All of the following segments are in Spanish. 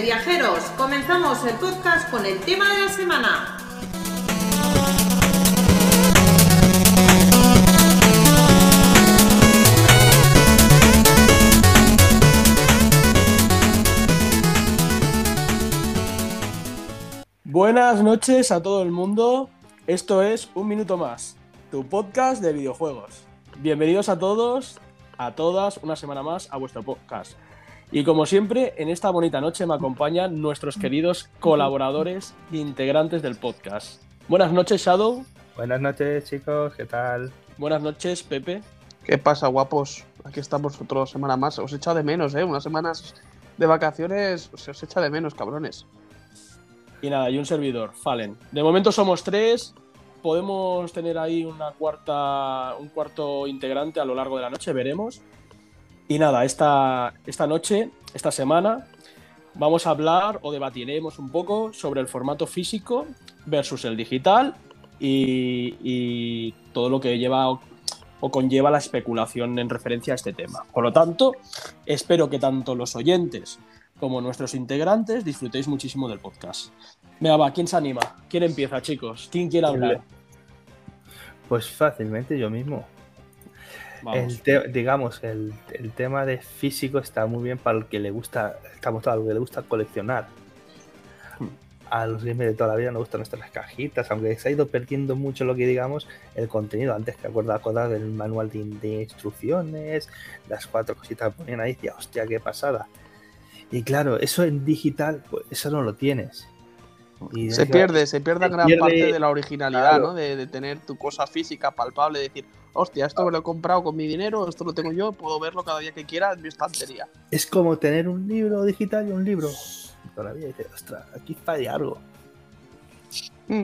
Viajeros, comenzamos el podcast con el tema de la semana. Buenas noches a todo el mundo. Esto es Un Minuto Más, tu podcast de videojuegos. Bienvenidos a todos, a todas, una semana más a vuestro podcast. Y como siempre, en esta bonita noche me acompañan nuestros queridos colaboradores e integrantes del podcast. Buenas noches, Shadow. Buenas noches, chicos, ¿qué tal? Buenas noches, Pepe. ¿Qué pasa, guapos? Aquí estamos otra semana más. Os echa de menos, ¿eh? Unas semanas de vacaciones se os echa de menos, cabrones. Y nada, y un servidor, Fallen. De momento somos tres. Podemos tener ahí una cuarta, un cuarto integrante a lo largo de la noche, veremos. Y nada, esta, esta noche, esta semana, vamos a hablar o debatiremos un poco sobre el formato físico versus el digital y, todo lo que lleva o, conlleva la especulación en referencia a este tema. Por lo tanto, espero que tanto los oyentes como nuestros integrantes disfrutéis muchísimo del podcast. Venga, va, ¿quién se anima? ¿Quién empieza, chicos? ¿Quién quiere hablar? Pues fácilmente yo mismo digamos, el, tema de físico está muy bien para el que le gusta, estamos que le gusta coleccionar. Hmm. A los gamers de toda la vida nos gustan nuestras cajitas, aunque se ha ido perdiendo mucho lo que digamos el contenido. Antes que acuerdas acuerdas del manual de, instrucciones, las cuatro cositas que ponían ahí, decía, hostia, qué pasada. Y claro, eso en digital, pues eso no lo tienes. Se pierde, se pierde gran parte de la originalidad, ¿no? De, de, tener tu cosa física palpable, decir, hostia, esto me lo he comprado con mi dinero, esto lo tengo yo, puedo verlo cada día que quiera en mi estantería. Es como tener un libro digital y un libro. Todavía dices, ostras, aquí falla algo. Mm.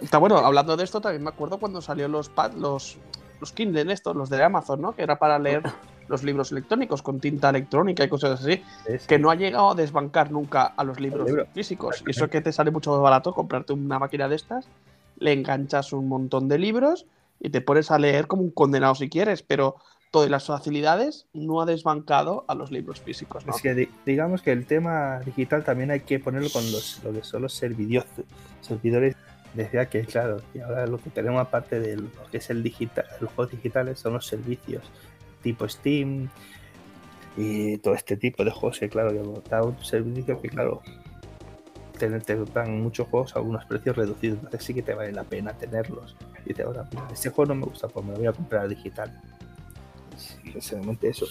Está bueno, hablando de esto, también me acuerdo cuando salió los los, los Kindle estos, los de Amazon, ¿no? Que era para leer los libros electrónicos con tinta electrónica y cosas así, que no ha llegado a desbancar nunca a los libros físicos. Y eso que te sale mucho más barato comprarte una máquina de estas, le enganchas un montón de libros y te pones a leer como un condenado si quieres, pero todas las facilidades no ha desbancado a los libros físicos. Es que digamos que el tema digital también hay que ponerlo con los, lo que son los servidores. servidores. Decía que, claro, y ahora lo que tenemos aparte de lo que es el digital, los juegos digitales son los servicios tipo Steam y todo este tipo de juegos que, claro, que da un servicio que, claro, te, dan muchos juegos a unos precios reducidos, entonces sí que te vale la pena tenerlos. Y te ahora, este juego no me gusta, pues me lo voy a comprar digital. Sinceramente eso.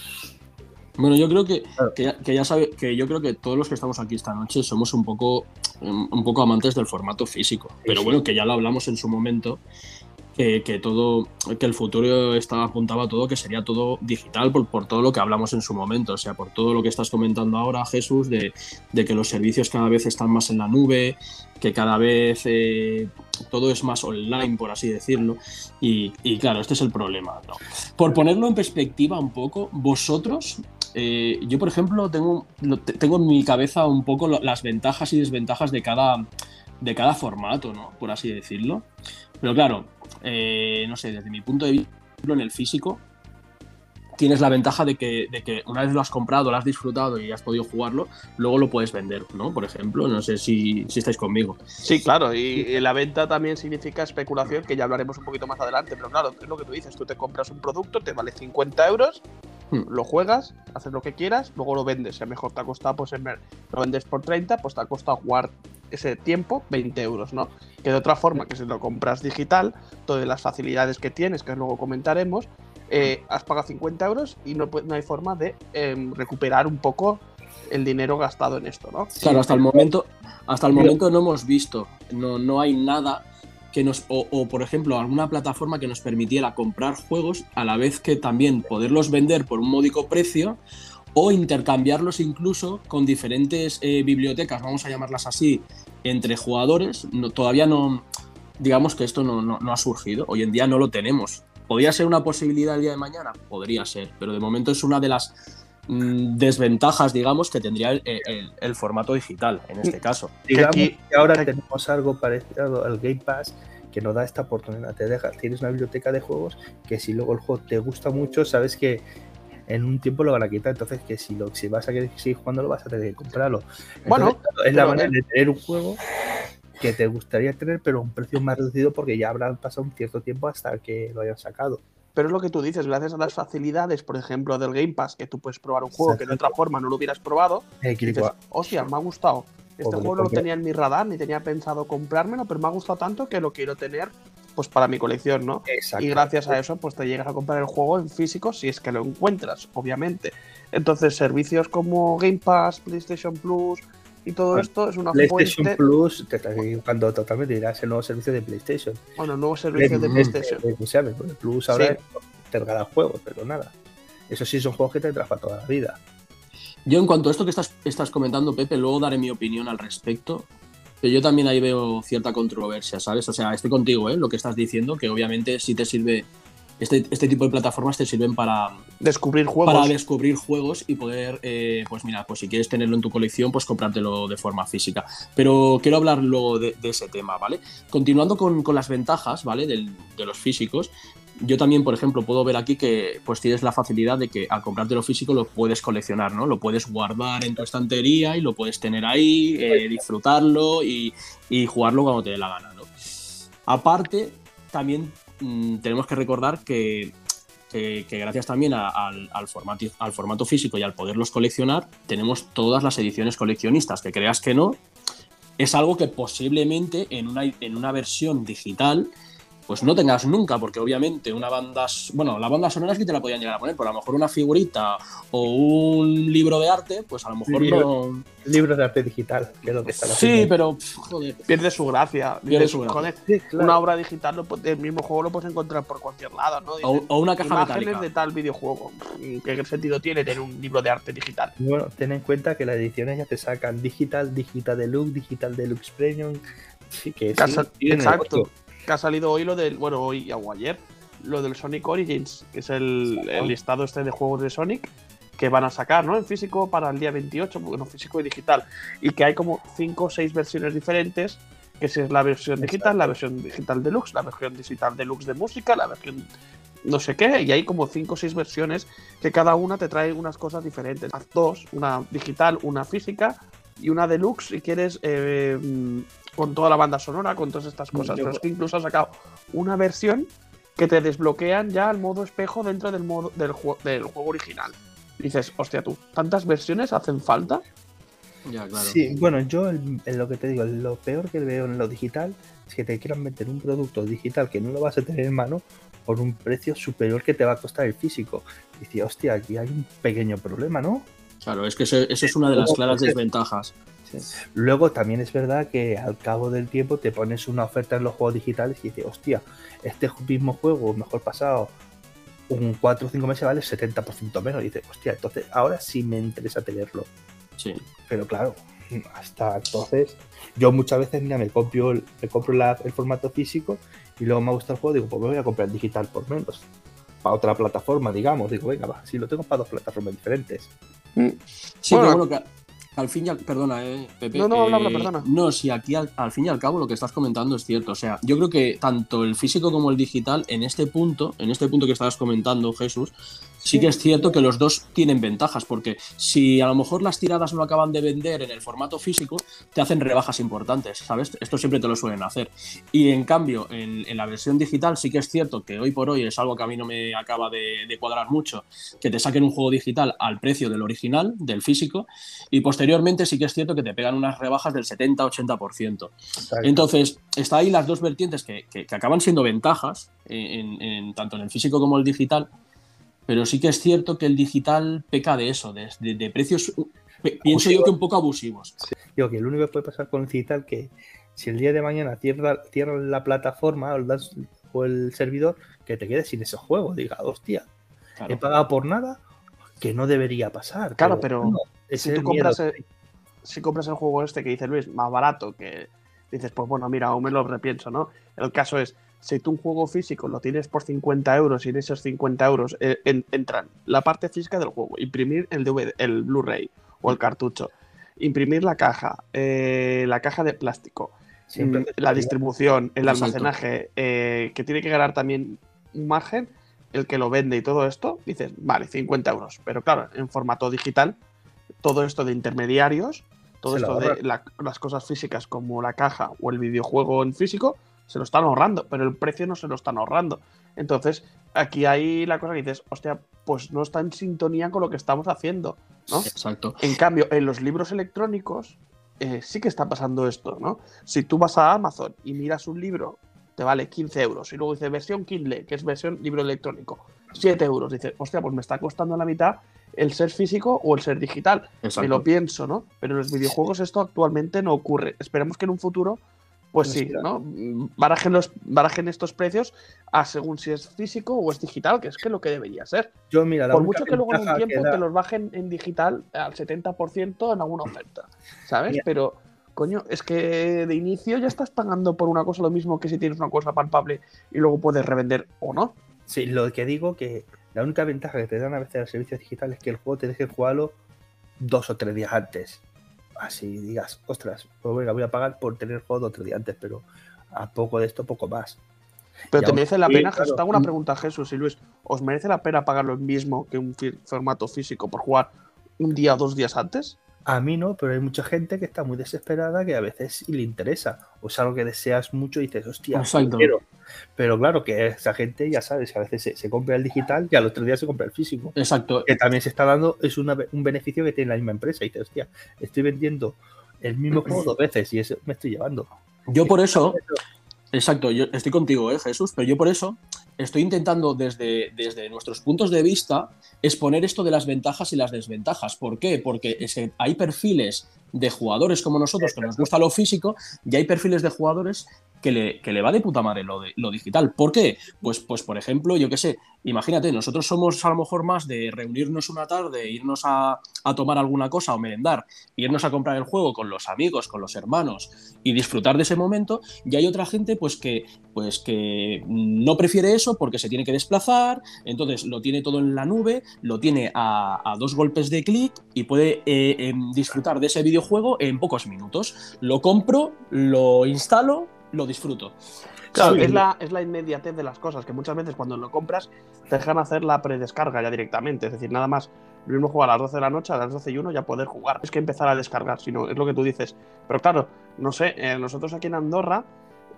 Bueno, yo creo que, que, ya, sabe, que yo creo que todos los que estamos aquí esta noche somos un poco, un poco amantes del formato físico. Pero bueno, que ya lo hablamos en su momento que, todo, que el futuro estaba, apuntaba todo que sería todo digital por, por, todo lo que hablamos en su momento, o sea, por todo lo que estás comentando ahora, Jesús, de, de que los servicios cada vez están más en la nube, que cada vez eh, todo es más online, por así decirlo, y, claro, este es el problema. Por ponerlo en perspectiva un poco, vosotros eh, yo, por ejemplo, tengo, tengo en mi cabeza un poco las ventajas y desventajas de cada, de cada formato, ¿no? Por así decirlo. Pero claro, eh, no sé, desde mi punto de vista, en el físico, tienes la ventaja de que, de que, una vez lo has comprado, lo has disfrutado y has podido jugarlo, luego lo puedes vender, ¿no? Por ejemplo, no sé si, si estáis conmigo. Sí, claro, y, la venta también significa especulación, que ya hablaremos un poquito más adelante, pero claro, es lo que tú dices, tú te compras un producto, te vale 50 euros, hmm. lo juegas, haces lo que quieras, luego lo vendes, si a mejor te ha costado, pues lo vendes por 30, pues te ha costado jugar ese tiempo 20 euros, ¿no? Que de otra forma, que si lo compras digital, todas las facilidades que tienes, que luego comentaremos, eh, has pagado 50 euros y no, no hay forma de em, recuperar un poco el dinero gastado en esto, ¿no? Claro, hasta el momento, hasta el momento no hemos visto, no, no hay nada que nos, o, o, por ejemplo, alguna plataforma que nos permitiera comprar juegos a la vez que también poderlos vender por un módico precio o intercambiarlos incluso con diferentes eh, bibliotecas, vamos a llamarlas así, entre jugadores. todavía no, digamos que esto no, ha surgido, hoy en día no lo tenemos. ¿Podría ser una posibilidad el día de mañana? Podría ser, pero de momento es una de las mm, desventajas, digamos, que tendría el, formato digital en este caso. Digamos que ahora tenemos algo parecido al Game Pass que nos da esta oportunidad. Te dejas, tienes una biblioteca de juegos que si luego el juego te gusta mucho, sabes que en un tiempo lo van a quitar. Entonces, que si, lo, si vas a querer seguir jugando, lo vas a tener que comprarlo. bueno, es la manera de tener un juego que te gustaría tener, pero a un precio más reducido porque ya habrá pasado un cierto tiempo hasta que lo hayan sacado. Pero es lo que tú dices, gracias a las facilidades, por ejemplo, del Game Pass, que tú puedes probar un juego que de otra forma no lo hubieras probado, eh, dices, hostia, me ha gustado. Este juego no lo tenía en mi radar, ni tenía pensado comprármelo, pero me ha gustado tanto que lo quiero tener pues para mi colección, ¿no? Y gracias a eso, pues te llegas a comprar el juego en físico si es que lo encuentras, obviamente. Entonces, servicios como Game Pass, PlayStation Plus y todo esto es una PlayStation Plus, te estás equivocando totalmente, dirás el nuevo servicio de PlayStation. Bueno, el nuevo servicio de, PlayStation. el Plus ahora te regala juegos, pero nada. Eso sí son juegos que te traen para toda la vida. Yo en cuanto a esto que estás, estás comentando, Pepe, luego daré mi opinión al respecto. Pero yo también ahí veo cierta controversia, ¿sabes? O sea, estoy contigo, ¿eh? Lo que estás diciendo, que obviamente sí te sirve. Este, este tipo de plataformas te sirven para descubrir juegos. Para descubrir juegos y poder, eh, pues mira, pues si quieres tenerlo en tu colección, pues comprártelo de forma física. Pero quiero hablar luego de, ese tema, ¿vale? Continuando con, con las ventajas, ¿vale? de los físicos, yo también, por ejemplo, puedo ver aquí que pues tienes la facilidad de que al comprarte lo físico lo puedes coleccionar, ¿no? Lo puedes guardar en tu estantería y lo puedes tener ahí, eh, disfrutarlo y, jugarlo cuando te dé la gana, ¿no? Aparte, también mm, tenemos que recordar que, gracias también al, formato, al formato físico y al poderlos coleccionar, tenemos todas las ediciones coleccionistas, que creas que no, es algo que posiblemente en una, en una versión digital pues no tengas nunca, porque obviamente una banda, bueno, la banda sonora es que te la podían llegar a poner, pero a lo mejor una figurita o un libro de arte, pues a lo mejor no. Libro de arte digital, que es lo que está Sí, pero joder. Pierde su gracia. Pierde su gracia. Una obra digital, el mismo juego lo puedes encontrar por cualquier lado, ¿no? o, una caja imágenes de tal videojuego. ¿Qué sentido tiene tener un libro de arte digital? Bueno, ten en cuenta que las ediciones ya te sacan digital, digital deluxe, digital deluxe premium. Sí, que es Exacto que ha salido hoy lo del, bueno, hoy o ayer, lo del Sonic Origins, que es el, listado este de juegos de Sonic que van a sacar, ¿no? En físico para el día 28, bueno, físico y digital. Y que hay como 5 o 6 versiones diferentes, que es la versión digital, la versión digital deluxe, la versión digital deluxe de música, la versión no sé qué, y hay como 5 o 6 versiones que cada una te trae unas cosas diferentes. dos, una digital, una física y una deluxe si quieres eh, con toda la banda sonora, con todas estas cosas. Pero es que incluso ha sacado una versión que te desbloquean ya el modo espejo dentro del modo del, del juego original. dices, hostia tú, ¿tantas versiones hacen falta? Ya, claro. Sí, bueno, yo en, lo que te digo, lo peor que veo en lo digital es que te quieran meter un producto digital que no lo vas a tener en mano por un precio superior que te va a costar el físico. Y dices, hostia, aquí hay un pequeño problema, ¿no? Claro, es que eso, es una de las claras desventajas. Luego también es verdad que al cabo del tiempo te pones una oferta en los juegos digitales y dices, hostia, este mismo juego, mejor pasado un 4 o 5 meses vale 70% menos. Y dices, hostia, entonces ahora sí me interesa tenerlo. Sí. Pero claro, hasta entonces, yo muchas veces mira, me compro, me compro el formato físico y luego me gusta el juego, digo, pues me voy a comprar el digital por menos. Para otra plataforma, digamos. Digo, venga, va, si lo tengo para dos plataformas diferentes. Sí, bueno, que al fin y al perdona, eh, Pepe. No, no, eh, perdona. No, sí, aquí al, fin y al cabo lo que estás comentando es cierto. O sea, yo creo que tanto el físico como el digital, en este punto, en este punto que estabas comentando, Jesús, sí que es cierto que los dos tienen ventajas, porque si a lo mejor las tiradas no acaban de vender en el formato físico, te hacen rebajas importantes, ¿sabes? Esto siempre te lo suelen hacer. Y en cambio, en, la versión digital sí que es cierto que hoy por hoy es algo que a mí no me acaba de, cuadrar mucho, que te saquen un juego digital al precio del original, del físico, y posteriormente sí que es cierto que te pegan unas rebajas del 70-80%. Entonces, está ahí las dos vertientes que, acaban siendo ventajas, en, tanto en el físico como el digital, pero sí que es cierto que el digital peca de eso, de, precios, pienso yo que un poco abusivos. Digo que lo único que puede pasar con el digital que si el día de mañana cierra, la plataforma o, el servidor, que te quedes sin ese juego. Diga, hostia, he pagado por nada. que no debería pasar. Claro, pero, si tú compras el, si compras el juego este que dice Luis, más barato, que dices, pues bueno, mira, aún me lo repienso, ¿no? El caso es, si tú un juego físico lo tienes por 50 euros y en esos 50 euros eh, entran la parte física del juego, imprimir el DVD, el Blu-ray o el cartucho, imprimir la caja, eh, la caja de plástico, mm, la distribución, el almacenaje, eh, que tiene que ganar también un margen, el que lo vende y todo esto, dices, vale, 50 euros. Pero claro, en formato digital, todo esto de intermediarios, todo esto de las cosas físicas como la caja o el videojuego en físico, se lo están ahorrando, pero el precio no se lo están ahorrando. Entonces, aquí hay la cosa que dices, hostia, pues no está en sintonía con lo que estamos haciendo, ¿no? Exacto. En cambio, en los libros electrónicos eh, sí que está pasando esto, ¿no? Si tú vas a Amazon y miras un libro, te vale 15 euros, y luego dice versión Kindle, que es versión libro electrónico, 7 euros, dices, hostia, pues me está costando la mitad el ser físico o el ser digital. Me lo pienso, ¿no? Pero en los videojuegos esto actualmente no ocurre. Esperemos que en un futuro pues sí, ¿no? Barajen, los, barajen estos precios a según si es físico o es digital, que es que lo que debería ser. Yo, mira, Por mucho que luego en un tiempo te los bajen en digital al 70% en alguna oferta, ¿sabes? Pero, coño, es que de inicio ya estás pagando por una cosa lo mismo que si tienes una cosa palpable y luego puedes revender o no. Sí, lo que digo que la única ventaja que te dan a veces los servicios digitales es que el juego te deje jugarlo dos o tres días antes así digas, ostras, pues venga, voy a pagar por tener juego otro día antes, pero a poco de esto, poco más. Pero te merece la pena, Jesús. Te hago una pregunta, Jesús y Luis. ¿Os merece la pena pagar lo mismo que un formato físico por jugar un día o dos días antes? A mí no, pero hay mucha gente que está muy desesperada que a veces le interesa. O es algo que deseas mucho y dices, hostia, quiero. Pero claro que esa gente ya sabes que a veces se, compra el digital y al otro día se compra el físico. Exacto. Que también se está dando, es un beneficio que tiene la misma empresa. Y dices, hostia, estoy vendiendo el mismo juego dos veces y eso me estoy llevando. Yo por eso, exacto, yo estoy contigo, ¿eh, Jesús, pero yo por eso estoy intentando desde, desde nuestros puntos de vista exponer esto de las ventajas y las desventajas. ¿Por qué? Porque hay perfiles de jugadores como nosotros que nos gusta lo físico y hay perfiles de jugadores que le, que le va de puta madre lo, de, lo digital. ¿Por qué? Pues, pues, por ejemplo, yo qué sé, imagínate, nosotros somos a lo mejor más de reunirnos una tarde, irnos a, tomar alguna cosa o merendar, irnos a comprar el juego con los amigos, con los hermanos y disfrutar de ese momento. Y hay otra gente pues que, pues que no prefiere eso porque se tiene que desplazar, entonces lo tiene todo en la nube, lo tiene a, dos golpes de clic y puede eh, em, disfrutar de ese videojuego en pocos minutos. Lo compro, lo instalo lo disfruto. Claro, es, la, es la inmediatez de las cosas, que muchas veces cuando lo compras te dejan hacer la predescarga ya directamente. Es decir, nada más lo mismo jugar a las 12 de la noche, a las 12 y 1 ya poder jugar. Es que empezar a descargar, sino es lo que tú dices. Pero claro, no sé, eh, nosotros aquí en Andorra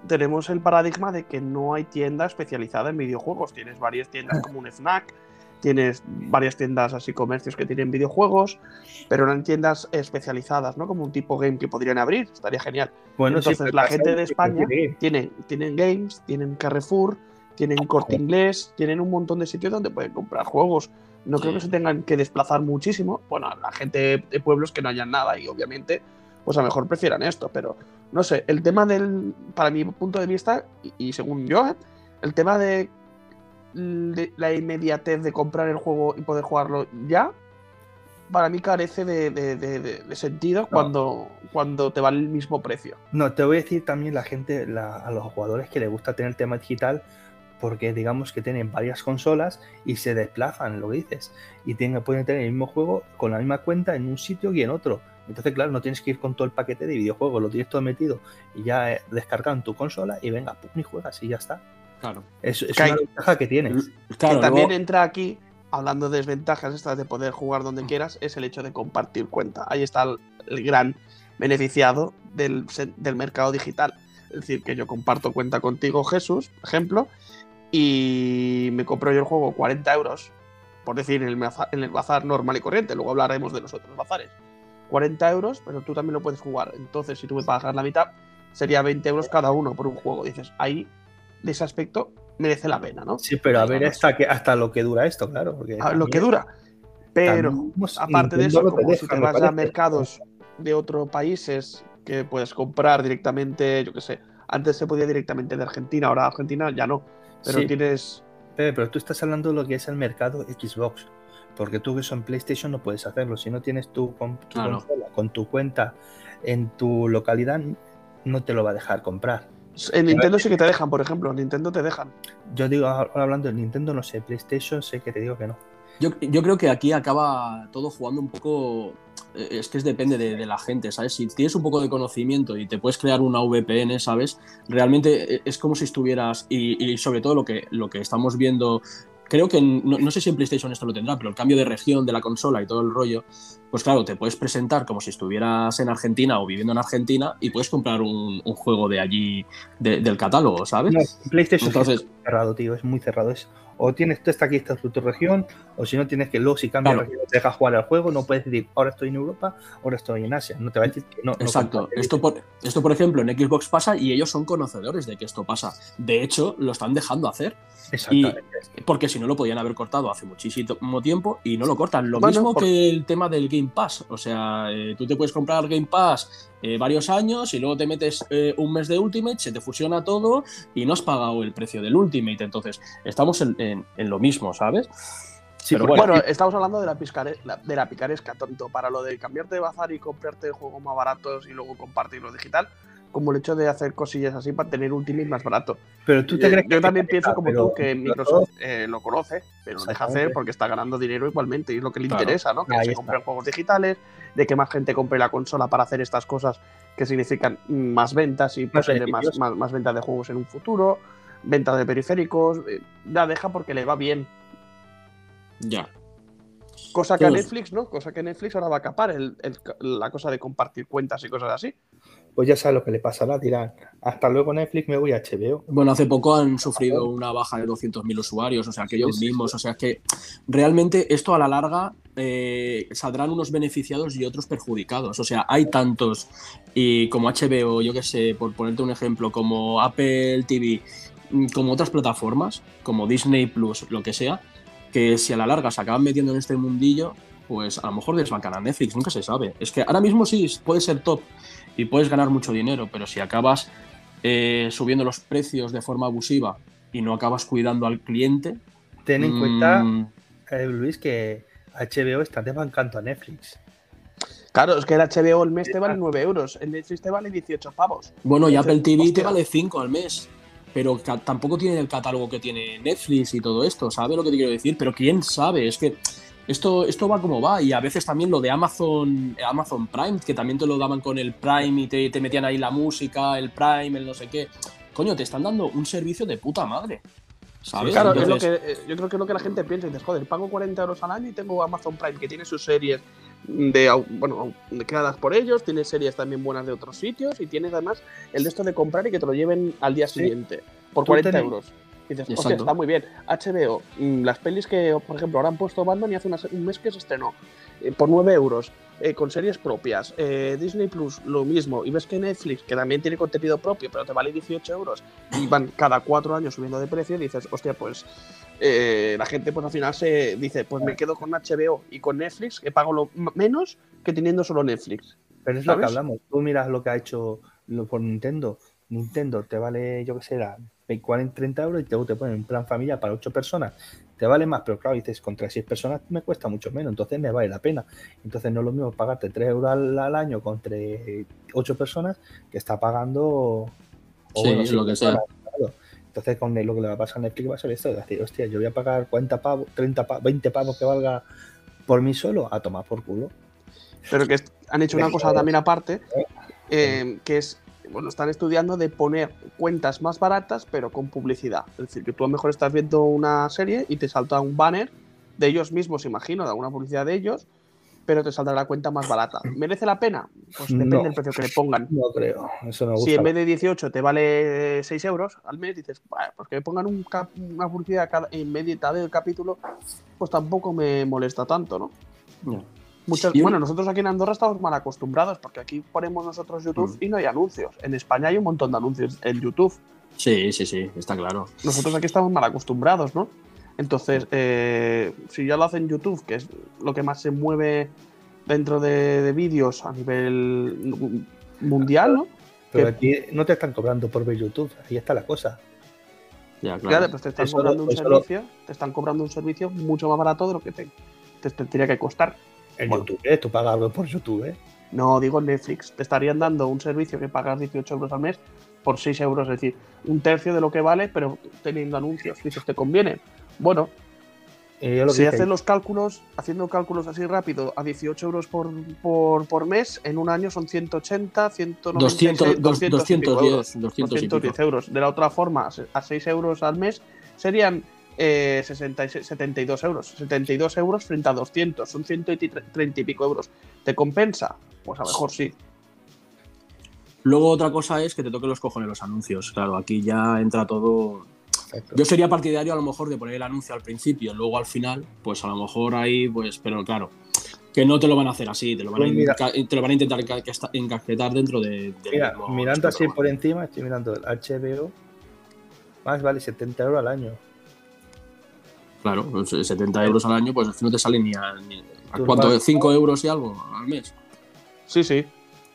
tenemos el paradigma de que no hay tienda especializada en videojuegos. Tienes varias tiendas como un snack tienes varias tiendas así, comercios que tienen videojuegos, pero no en tiendas especializadas, ¿no? Como un tipo game que podrían abrir, estaría genial. Bueno, Entonces, la gente de España tiene, tienen games, tienen Carrefour, tienen Corte Inglés, tienen un montón de sitios donde pueden comprar juegos. No creo que se tengan que desplazar muchísimo. Bueno, la gente de pueblos que no hayan nada y obviamente, pues a lo mejor prefieran esto, pero no sé, el tema del, para mi punto de vista, y, según yo, ¿eh? el tema de la inmediatez de comprar el juego y poder jugarlo ya, para mí carece de, sentido cuando, cuando te vale el mismo precio. No, te voy a decir también la gente, a los jugadores que les gusta tener el tema digital, porque digamos que tienen varias consolas y se desplazan, lo que dices, y tienen, pueden tener el mismo juego con la misma cuenta en un sitio y en otro. Entonces, claro, no tienes que ir con todo el paquete de videojuegos, lo tienes todo metido y ya eh, descargado en tu consola y venga, pum, y juegas y ya está. Claro. Es, una ventaja que tienes. que también entra aquí, hablando de desventajas estas de poder jugar donde mm. quieras, es el hecho de compartir cuenta. Ahí está el, gran beneficiado del, mercado digital. Es decir, que yo comparto cuenta contigo, Jesús, por ejemplo, y me compro yo el juego 40 euros, por decir, en el, en el bazar normal y corriente. Luego hablaremos de los otros bazares. 40 euros, pero tú también lo puedes jugar. Entonces, si tú me pagas la mitad, sería 20 euros cada uno por un juego. Dices, ahí de ese aspecto merece la pena, ¿no? Sí, pero a ver hasta, que, hasta lo que dura esto, claro. Porque a lo que dura. Pero aparte de eso, como si te vas a mercados de otros países que puedes comprar directamente, yo qué sé, antes se podía directamente de Argentina, ahora Argentina ya no. Pero tienes pero tú estás hablando de lo que es el mercado Xbox. Porque tú que eso en PlayStation no puedes hacerlo. Si no tienes tu, con, consola, con tu cuenta en tu localidad, no te lo va a dejar comprar. En Nintendo sí que te dejan, por ejemplo. En Nintendo te dejan. Yo digo, ahora hablando de Nintendo, no sé. PlayStation sé que te digo que no. Yo, yo creo que aquí acaba todo jugando un poco. Eh, es que es depende de, la gente, ¿sabes? Si tienes un poco de conocimiento y te puedes crear una VPN, ¿sabes? Realmente es como si estuvieras. Y, y sobre todo lo que, lo que estamos viendo creo que no, sé si en PlayStation esto lo tendrá, pero el cambio de región de la consola y todo el rollo, pues claro, te puedes presentar como si estuvieras en Argentina o viviendo en Argentina y puedes comprar un, juego de allí del catálogo, ¿sabes? No, PlayStation Entonces, es cerrado, tío, es muy cerrado. Es, o tienes tú está aquí, esta es tu región, o si no tienes que luego si cambias te deja jugar al juego, no puedes decir ahora estoy en Europa, ahora estoy en Asia. No te va a decir que no. Exacto. esto, por, esto, por ejemplo, en Xbox pasa y ellos son conocedores de que esto pasa. De hecho, lo están dejando hacer. Exactamente. porque si no lo podían haber cortado hace muchísimo tiempo y no lo cortan. Lo mismo que el tema del Game Pass. O sea, eh, tú te puedes comprar Game Pass eh, varios años y luego te metes eh, un mes de Ultimate, se te fusiona todo y no has pagado el precio del Ultimate. Entonces, estamos en, lo mismo, ¿sabes? Sí, pero bueno, estamos hablando de la, de la picaresca, tanto para lo de cambiarte de bazar y comprarte juegos más baratos y luego compartirlo digital, como el hecho de hacer cosillas así para tener Ultimate más barato. Pero tú te crees Yo también pienso como tú que Microsoft eh, lo conoce, pero lo deja hacer porque está ganando dinero igualmente y es lo que le interesa, ¿no? Que se compren juegos digitales, de que más gente compre la consola para hacer estas cosas que significan más ventas y pues, más, más, más ventas de juegos en un futuro, venta de periféricos, eh, la deja porque le va bien. Ya. Cosa que a Netflix, ¿no? Cosa que Netflix ahora va a capar la cosa de compartir cuentas y cosas así. Pues ya sabes lo que le pasará, dirán, hasta luego Netflix, me voy a HBO. Bueno, hace poco han sufrido una baja de 200.000 usuarios, o sea, que ellos mismos, o sea, que realmente esto a la larga eh, saldrán unos beneficiados y otros perjudicados, o sea, hay tantos, y como HBO, yo que sé, por ponerte un ejemplo, como Apple TV, mm, como otras plataformas, como Disney Plus, lo que sea, que si a la larga se acaban metiendo en este mundillo, pues a lo mejor desbancan a Netflix, nunca se sabe. Es que ahora mismo sí puede ser top, y puedes ganar mucho dinero, pero si acabas eh, subiendo los precios de forma abusiva y no acabas cuidando al cliente. Ten en cuenta, mm, eh, Luis, que HBO está desbancando a Netflix. Claro, es que el HBO el mes te vale 9 euros, el Netflix te vale 18 pavos. Bueno, y Apple TV te vale 5 al mes. Pero tampoco tiene el catálogo que tiene Netflix y todo esto, ¿sabes lo que te quiero decir? Pero quién sabe, es que esto, esto va como va. Y a veces también lo de Amazon, Amazon Prime, que también te lo daban con el Prime y te, metían ahí la música, el Prime, el no sé qué. Coño, te están dando un servicio de puta madre. ¿Sabes? claro, es lo que, eh, yo creo que es lo que la gente piensa. Y dices, joder, pago 40 euros al año y tengo Amazon Prime, que tiene sus series de, bueno, creadas por ellos, tiene series también buenas de otros sitios y tienes además el de esto de comprar y que te lo lleven al día siguiente por 40 euros. Y dices, hostia, está muy bien. HBO, mm, las pelis que, por ejemplo, ahora han puesto Batman y hace un mes que se estrenó eh, por 9 euros, eh, con series propias. Eh, Disney Plus, lo mismo. Y ves que Netflix, que también tiene contenido propio, pero te vale 18 euros, y van cada 4 años subiendo de precio, y dices, hostia, pues la gente pues al final se dice, pues me quedo con HBO y con Netflix, que pago lo menos que teniendo solo Netflix. Pero es lo que hablamos. Tú miras lo que ha hecho por Nintendo. Nintendo te vale, yo qué sé, 40, 30 euros y te, te ponen un plan familia para 8 personas. Te vale más, pero claro, dices, contra 6 personas me cuesta mucho menos, entonces me vale la pena. Entonces no es lo mismo pagarte 3 euros al, año contra 8 personas que está pagando... sí, lo que sea. Entonces con lo que le va a pasar a Netflix va a ser esto, de decir, hostia, yo voy a pagar 40 pavos, 30 pavos, 20 pavos que valga por mí solo, a tomar por culo. Pero que han hecho una cosa también aparte, eh, que es bueno, están estudiando de poner cuentas más baratas, pero con publicidad. Es decir, que tú a lo mejor estás viendo una serie y te salta un banner de ellos mismos, imagino, de alguna publicidad de ellos, pero te saldrá la cuenta más barata. ¿Merece la pena? Pues depende del precio que le pongan. No creo, eso me gusta. Si en vez de 18 te vale 6 euros al mes, dices, pues que me pongan una publicidad en medio del capítulo, pues tampoco me molesta tanto, ¿no? No bueno, nosotros aquí en Andorra estamos mal acostumbrados porque aquí ponemos nosotros YouTube mm. y no hay anuncios. En España hay un montón de anuncios en YouTube. Sí, sí, sí, está claro. Nosotros aquí estamos mal acostumbrados, ¿no? Entonces, eh, si ya lo hacen YouTube, que es lo que más se mueve dentro de, vídeos a nivel mundial, ¿no? Pero aquí no te están cobrando por ver YouTube, ahí está la cosa. claro. pues te están cobrando un servicio, te están cobrando un servicio mucho más barato de lo que te, te, tendría que costar. En YouTube, ¿eh? tú pagas por YouTube, ¿eh? No, digo Netflix. Te estarían dando un servicio que pagas 18 euros al mes por 6 euros, es decir, un tercio de lo que vale, pero teniendo anuncios. Dices, ¿te conviene? Bueno, si haces los cálculos, haciendo cálculos así rápido, a 18 euros por, por, mes, en un año son 180, 190, 200, 210, 210 euros. De la otra forma, a 6 euros al mes serían eh, 72 euros. 72 euros frente a 200, son 130 y pico euros. ¿Te compensa? Pues a lo mejor sí. Luego otra cosa es que te toquen los cojones los anuncios. Claro, aquí ya entra todo. Yo sería partidario a lo mejor de poner el anuncio al principio, luego al final, pues a lo mejor ahí, pues, pero claro, que no te lo van a hacer así, te lo van, a, pues te lo van a intentar encajetar dentro de. mira, mirando así por encima, estoy mirando el HBO, más vale 70 euros al año. Claro, 70 pues, euros al año, pues no te sale ni a. ¿Cuánto? ¿5 euros y algo al mes? Sí, sí.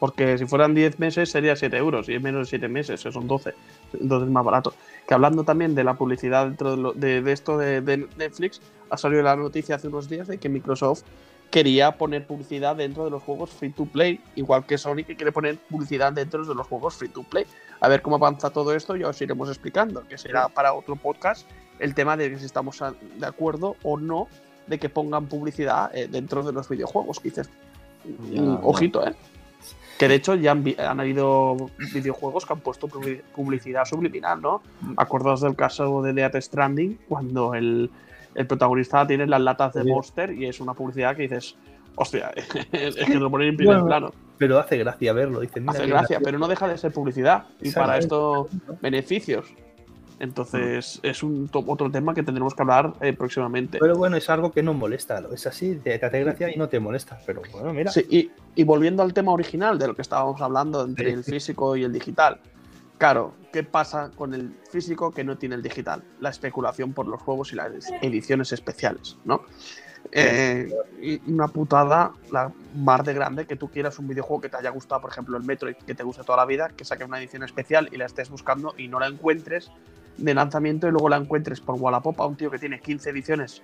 Porque si fueran 10 meses sería 7 euros y es menos de 7 meses, son 12. Entonces es más barato. Que hablando también de la publicidad dentro de, esto de, Netflix, ha salido la noticia hace unos días de que Microsoft quería poner publicidad dentro de los juegos free to play, igual que Sony que quiere poner publicidad dentro de los juegos free to play. A ver cómo avanza todo esto, ya os iremos explicando, que será para otro podcast el tema de si estamos de acuerdo o no de que pongan publicidad eh, dentro de los videojuegos. Que dices, mm, ojito, ¿eh? Que de hecho ya han, habido videojuegos que han puesto publicidad subliminal, ¿no? Acordaos del caso de Death Stranding, cuando el, protagonista tiene las latas de Monster y es una publicidad que dices, hostia, es que lo ponen en primer plano. Pero hace gracia verlo, dicen. Hace gracia, pero no deja de ser publicidad. Y para esto, beneficios. Entonces, es un otro tema que tendremos que hablar eh, próximamente. Pero bueno, es algo que no molesta, es así, te, hace gracia y no te molesta. Pero bueno, mira. Sí, y, volviendo al tema original de lo que estábamos hablando entre el físico y el digital. Claro, ¿qué pasa con el físico que no tiene el digital? La especulación por los juegos y las ediciones especiales, ¿no? Eh, una putada, la más de grande, que tú quieras un videojuego que te haya gustado, por ejemplo, el Metroid, que te guste toda la vida, que saque una edición especial y la estés buscando y no la encuentres de lanzamiento y luego la encuentres por Wallapop a un tío que tiene 15 ediciones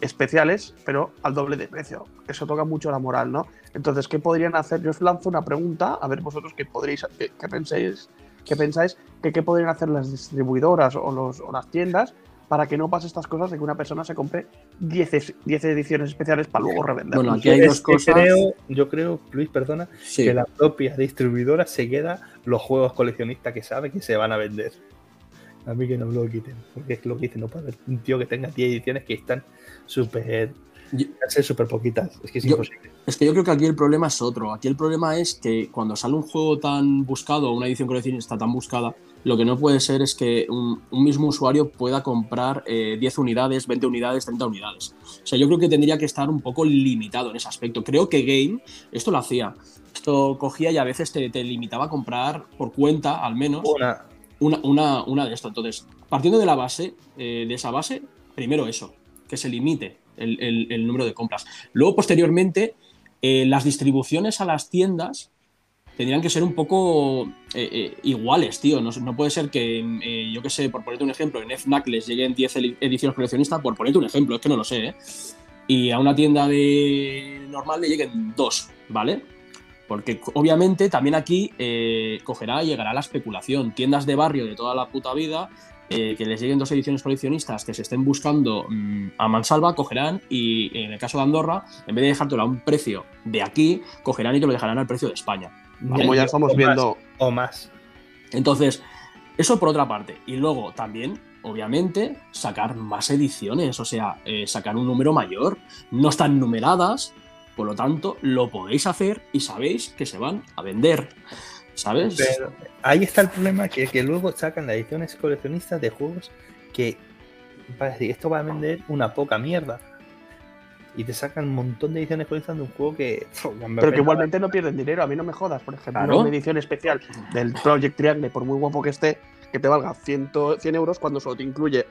especiales, pero al doble de precio. Eso toca mucho la moral, ¿no? Entonces, ¿qué podrían hacer? Yo os lanzo una pregunta, a ver vosotros qué podréis, qué, pensáis, qué pensáis, que qué podrían hacer las distribuidoras o, los, o las tiendas para que no pase estas cosas de que una persona se compre 10, 10 ediciones especiales para luego revender. Bueno, aquí hay dos cosas. Creo, yo creo, Luis, perdona, que la propia distribuidora se queda los juegos coleccionistas que sabe que se van a vender. A mí que no me lo quiten. Porque es lo que dicen, no puede haber un tío que tenga 10 ediciones que están súper. ser súper poquitas. Es que es imposible. Es que yo creo que aquí el problema es otro. Aquí el problema es que cuando sale un juego tan buscado o una edición coleccionista tan buscada, lo que no puede ser es que un, mismo usuario pueda comprar 10 eh, unidades, 20 unidades, 30 unidades. O sea, yo creo que tendría que estar un poco limitado en ese aspecto. Creo que Game esto lo hacía. Esto cogía y a veces te, te limitaba a comprar por cuenta, al menos. Una, una, una, de esto. Entonces, partiendo de la base, eh, de esa base, primero eso, que se limite el, número de compras. Luego, posteriormente, eh, las distribuciones a las tiendas tendrían que ser un poco eh, iguales, tío. No, puede ser que, yo qué sé, por ponerte un ejemplo, en FNAC les lleguen 10 ediciones coleccionistas, por ponerte un ejemplo, es que no lo sé, Y a una tienda de normal le lleguen dos, ¿vale? Porque obviamente también aquí eh, cogerá y llegará la especulación. Tiendas de barrio de toda la puta vida eh, que les lleguen dos ediciones coleccionistas que se estén buscando mm, a mansalva, cogerán y en el caso de Andorra, en vez de dejártelo a un precio de aquí, cogerán y te lo dejarán al precio de España. Como ya estamos viendo. o más. Entonces, eso por otra parte. Y luego también, obviamente, sacar más ediciones, o sea, eh, sacar un número mayor. No están numeradas, por lo tanto, lo podéis hacer y sabéis que se van a vender. ¿Sabes? Pero ahí está el problema, que, que luego sacan las ediciones coleccionistas de juegos que para decir, esto va a vender una poca mierda. Y te sacan un montón de ediciones coleccionistas de un juego que. Pero que igualmente no pierden dinero, a mí no me jodas. Por ejemplo, una edición especial del Project Triangle, por muy guapo que esté, que te valga 100, 100 euros cuando solo te incluye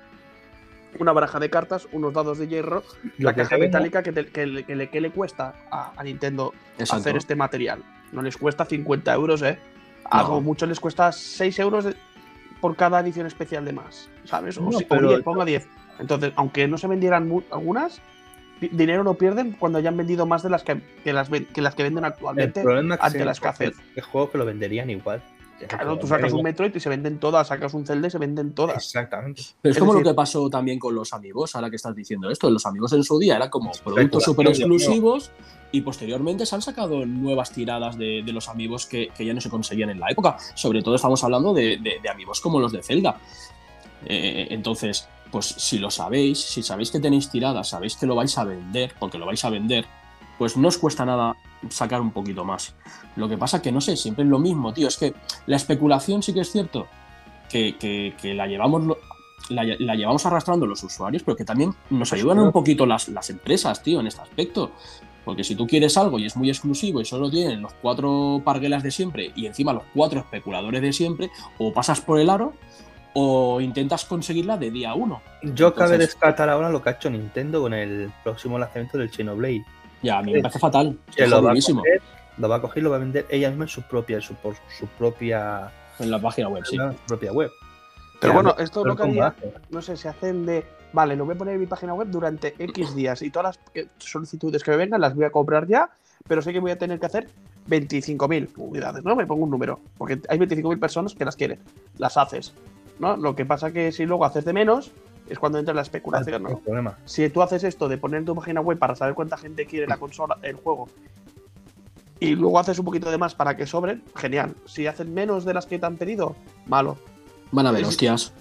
una baraja de cartas, unos dados de hierro, la caja metálica que, le, cuesta a, Nintendo hacer este material. No les cuesta 50 euros, ¿eh? Algo mucho les cuesta 6 euros por cada edición especial de más, ¿sabes? O, si, pero... 10, ponga 10. Entonces, aunque no se vendieran algunas, dinero no pierden cuando hayan vendido más de las que, las, que, las que venden actualmente ante la escasez. El juego que lo venderían igual. Claro, tú sacas un Metroid y se venden todas, sacas un Zelda y se venden todas. Exactamente. Pero es, como lo que pasó también con los amigos, ahora que estás diciendo esto. Los amigos en su día eran como productos súper exclusivos y posteriormente se han sacado nuevas tiradas de, los amigos que, ya no se conseguían en la época. Sobre todo estamos hablando de, amigos como los de Zelda. Eh, entonces, pues si lo sabéis, si sabéis que tenéis tiradas, sabéis que lo vais a vender, porque lo vais a vender, pues no os cuesta nada sacar un poquito más. Lo que pasa que no sé, siempre es lo mismo, tío. Es que la especulación sí que es cierto que, la llevamos. La, llevamos arrastrando los usuarios, pero que también nos ayudan un poquito las, las empresas, tío, en este aspecto. Porque si tú quieres algo y es muy exclusivo y solo tienen los cuatro parguelas de siempre y encima los cuatro especuladores de siempre, o pasas por el aro o intentas conseguirla de día uno. Yo cabe descartar ahora lo que ha hecho Nintendo con el próximo lanzamiento del Xenoblade. Ya, a mí me parece fatal. lo, va a coger, lo va a coger y lo va a vender ella misma en su propia, su, por su propia. En la página web, sí. En su propia web. Pero bueno, esto es lo que haría, no sé, se hacen de, vale, lo voy a poner en mi página web durante X días y todas las solicitudes que me vengan las voy a comprar ya, pero sé que voy a tener que hacer 25.000 unidades, ¿no? Me pongo un número, porque hay 25.000 personas que las quieren, las haces, ¿no? Lo que pasa que si luego haces de menos, es cuando entra la especulación, ¿no? Si tú haces esto de poner en tu página web para saber cuánta gente quiere la consola, el juego, y luego haces un poquito de más para que sobren, genial. Si hacen menos de las que te han pedido, malo. Van a ver hostias.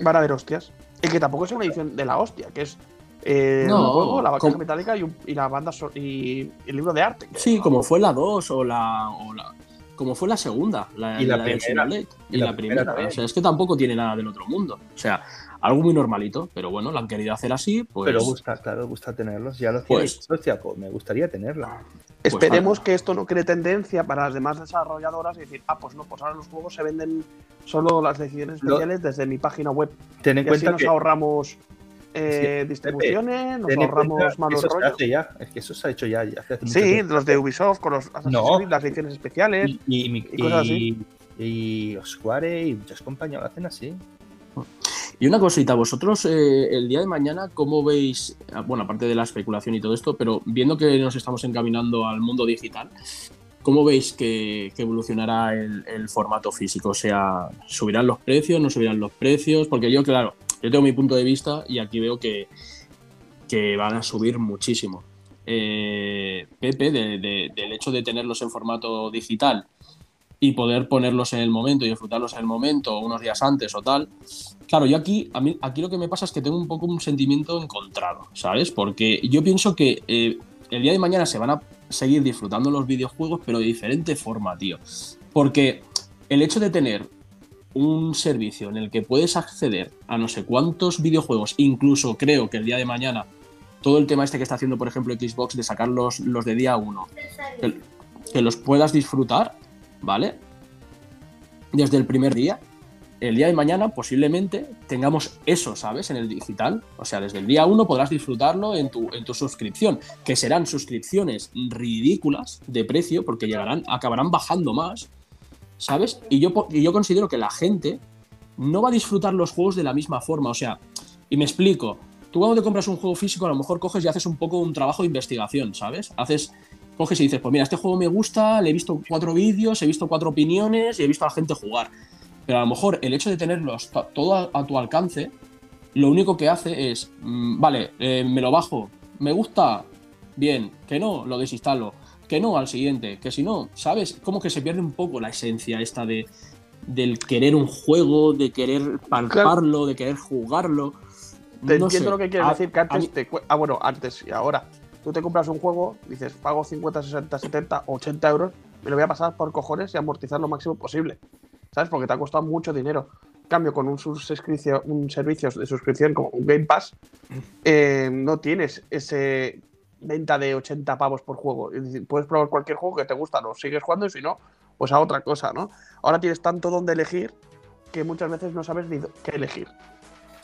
Van a ver hostias. Y que tampoco es una edición de la hostia, que es eh, no, juego, la vaca metálica y, la banda y el libro de arte. Sí, como fue la 2 o la, o la, como fue la segunda, la, y la, primera. Y, la, primera. o sea, es que tampoco tiene nada del otro mundo. O sea, algo muy normalito, pero bueno, la han querido hacer así, pues... Pero gusta, claro, gusta tenerlos. Ya lo pues, pues me gustaría tenerla. Pues Esperemos que esto no cree tendencia para las demás desarrolladoras y decir, ah, pues no, pues ahora los juegos se venden solo las decisiones especiales desde mi página web. Ten en y cuenta así nos ahorramos eh, distribuciones, nos ahorramos malos rollos. Ya. Es que eso se ha hecho ya. hace sí, los de Ubisoft con los no. las ediciones especiales y, y, y cosas así. Y Square y muchas compañías lo hacen así. Y una cosita, vosotros eh, el día de mañana, ¿cómo veis, ah, bueno, aparte de la especulación y todo esto, pero viendo que nos estamos encaminando al mundo digital, ¿cómo veis que, evolucionará el, formato físico? O sea, ¿subirán los precios, no subirán los precios? Porque yo, claro, yo tengo mi punto de vista y aquí veo que, que van a subir muchísimo. Eh, Pepe, del hecho de tenerlos en formato digital y poder ponerlos en el momento y disfrutarlos en el momento, unos días antes o tal. Claro, yo aquí, a mí, aquí lo que me pasa es que tengo un poco un sentimiento encontrado, ¿sabes? Porque yo pienso que eh, el día de mañana se van a seguir disfrutando los videojuegos, pero de diferente forma, tío. Porque el hecho de tener un servicio en el que puedes acceder a no sé cuántos videojuegos, incluso creo que el día de mañana, todo el tema este que está haciendo, por ejemplo, Xbox de sacar los, los de día 1, que los puedas disfrutar, ¿vale? Desde el primer día, el día de mañana posiblemente tengamos eso, ¿sabes? En el digital. O sea, desde el día 1 podrás disfrutarlo en tu, en tu suscripción, que serán suscripciones ridículas de precio porque llegarán, acabarán bajando más, ¿sabes? Y yo, y yo considero que la gente no va a disfrutar los juegos de la misma forma. O sea, y me explico. Tú cuando te compras un juego físico a lo mejor coges y haces un poco un trabajo de investigación, ¿sabes? Haces coges y dices, pues mira, este juego me gusta, le he visto cuatro vídeos, he visto cuatro opiniones y he visto a la gente jugar. Pero a lo mejor el hecho de tenerlos todo a, tu alcance, lo único que hace es, mm, vale, eh, me lo bajo, me gusta, bien, que no, lo desinstalo, que no, al siguiente, que si no, ¿sabes? Como que se pierde un poco la esencia esta de del querer un juego, de querer palparlo, de querer jugarlo. Te entiendo lo que quieres decir, que antes te... Ah, bueno, antes y ahora tú te compras un juego, dices, pago 50, 60, 70, 80 euros, me lo voy a pasar por cojones y amortizar lo máximo posible. ¿Sabes? Porque te ha costado mucho dinero. En cambio, con un, un servicio de suscripción como un Game Pass, eh, no tienes ese venta de 80 pavos por juego. Es decir, puedes probar cualquier juego que te gusta, lo sigues jugando y si no, pues a otra cosa, ¿no? Ahora tienes tanto donde elegir que muchas veces no sabes ni qué elegir.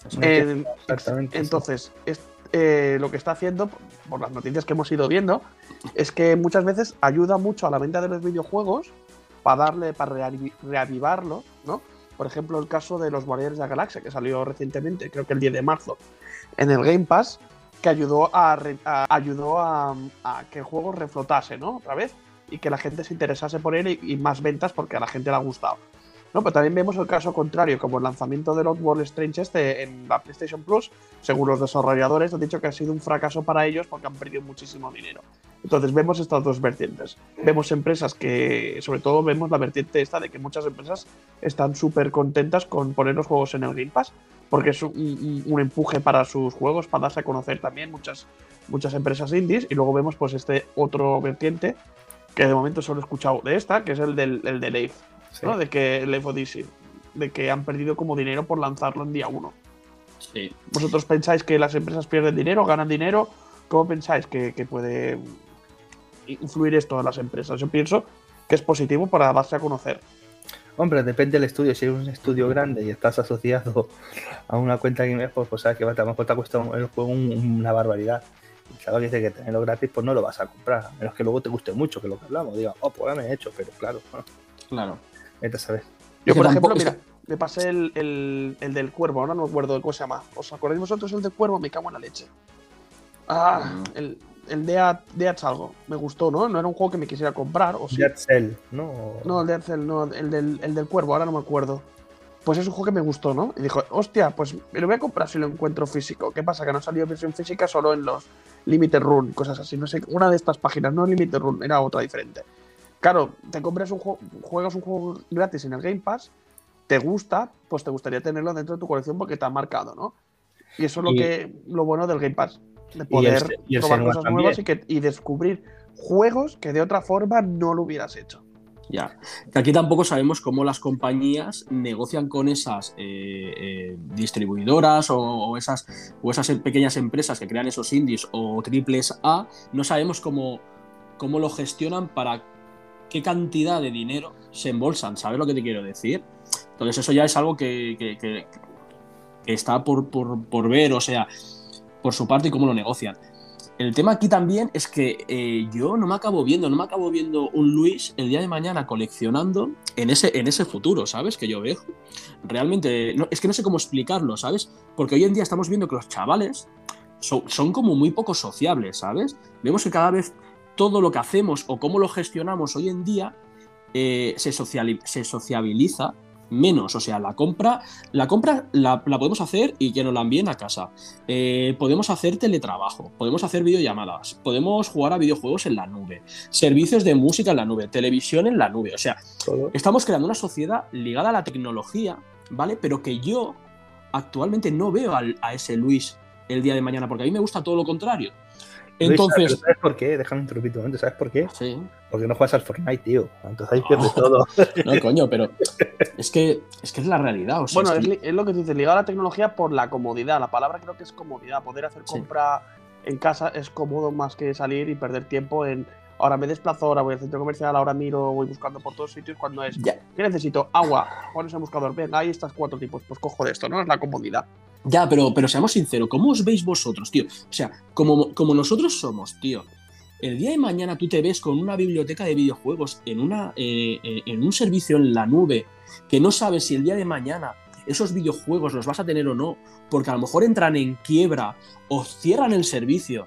Exactamente. Entonces, eh, lo que está haciendo, por las noticias que hemos ido viendo, es que muchas veces ayuda mucho a la venta de los videojuegos para darle, para reavivarlo, ¿no? por ejemplo, el caso de los Guardianes de la Galaxia, que salió recientemente, creo que el 10 de marzo, en el Game Pass, que ayudó a, ayudó a, que el juego reflotase, ¿no? Otra vez, y que la gente se interesase por él y, más ventas porque a la gente le ha gustado. ¿No? Pero también vemos el caso contrario, como el lanzamiento del World Strange este en la PlayStation Plus, según los desarrolladores han dicho que ha sido un fracaso para ellos porque han perdido muchísimo dinero. Entonces vemos estas dos vertientes. Vemos empresas que, sobre todo vemos la vertiente esta de que muchas empresas están súper contentas con poner los juegos en el Game porque es un, empuje para sus juegos, para darse a conocer también muchas, muchas empresas indies. Y luego vemos pues este otro vertiente, que de momento solo he escuchado de esta, que es el del el de Leif, ¿no? De que Leif Odyssey, de que han perdido como dinero por lanzarlo en día uno. Sí. ¿Vosotros pensáis que las empresas pierden dinero, ganan dinero? ¿Cómo pensáis que, que puede influir esto en las empresas. Yo pienso que es positivo para darse a conocer. Hombre, depende del estudio. Si es un estudio grande y estás asociado a una cuenta Game pues, pues sabes que a lo mejor te ha costado el juego una barbaridad. Y sabes que dice que tenerlo gratis, pues no lo vas a comprar. A menos que luego te guste mucho, que lo que hablamos. Diga, oh, pues ya me he hecho, pero claro. Claro. Vete sabes. Yo, por ejemplo, mira, me pasé el, el, el, del cuervo, ahora no me acuerdo de cómo se llama. ¿Os acordáis vosotros el del cuervo? Me cago en la leche. Ah, mm. el, el Dead, Dead algo. Me gustó, ¿no? No era un juego que me quisiera comprar. ¿o sí? Dead Cell, ¿no? No, el Dead Cell, no, el del, el del cuervo, ahora no me acuerdo. Pues es un juego que me gustó, ¿no? Y dijo, hostia, pues me lo voy a comprar si lo encuentro físico. ¿Qué pasa? Que no salió versión física solo en los Limited Run, cosas así. No sé, una de estas páginas, no Limited Run, era otra diferente. Claro, te compras un juego, juegas un juego gratis en el Game Pass, te gusta, pues te gustaría tenerlo dentro de tu colección porque te ha marcado, ¿no? Y eso es lo que lo bueno del Game Pass de poder probar cosas nuevas y, que, y descubrir juegos que de otra forma no lo hubieras hecho. Ya, que aquí tampoco sabemos cómo las compañías negocian con esas eh, eh, distribuidoras o, esas, o esas pequeñas empresas que crean esos indies o triples A, no sabemos cómo, cómo lo gestionan para qué cantidad de dinero se embolsan, ¿sabes lo que te quiero decir? Entonces eso ya es algo que, que, está por, por, por ver, o sea, por su parte y cómo lo negocian. El tema aquí también es que eh, yo no me acabo viendo, no me acabo viendo un Luis el día de mañana coleccionando en ese, en ese futuro, ¿sabes? Que yo veo. Realmente, es que no sé cómo explicarlo, ¿sabes? Porque hoy en día estamos viendo que los chavales son, como muy poco sociables, ¿sabes? Vemos que cada vez todo lo que hacemos o cómo lo gestionamos hoy en día eh, se, se sociabiliza menos. O sea, la compra, la compra la, podemos hacer y que nos la envíen a casa. Eh, podemos hacer teletrabajo, podemos hacer videollamadas, podemos jugar a videojuegos en la nube, servicios de música en la nube, televisión en la nube. O sea, estamos creando una sociedad ligada a la tecnología, ¿vale? Pero que yo actualmente no veo a ese Luis el día de mañana, porque a mí me gusta todo lo contrario. Entonces. ¿Sabes por qué? Déjame interrumpir un momento. ¿Sabes por qué? Sí. Porque no juegas al Fortnite, tío. Entonces ahí pierdes todo. No, coño, pero es que es, que es la realidad. bueno, es, lo que te dice, ligado a la tecnología por la comodidad. La palabra creo que es comodidad. Poder hacer compra en casa es cómodo más que salir y perder tiempo en. Ahora me desplazo, ahora voy al centro comercial, ahora miro, voy buscando por todos sitios. Cuando es, ¿qué necesito? Agua. Pones el buscador, venga, hay estas cuatro tipos. Pues cojo de esto, ¿no? Es la comodidad. Ya, pero, pero seamos sinceros, ¿cómo os veis vosotros, tío? O sea, como, como nosotros somos, tío. El día de mañana tú te ves con una biblioteca de videojuegos en, una, eh, eh, en un servicio en la nube que no sabes si el día de mañana esos videojuegos los vas a tener o no, porque a lo mejor entran en quiebra o cierran el servicio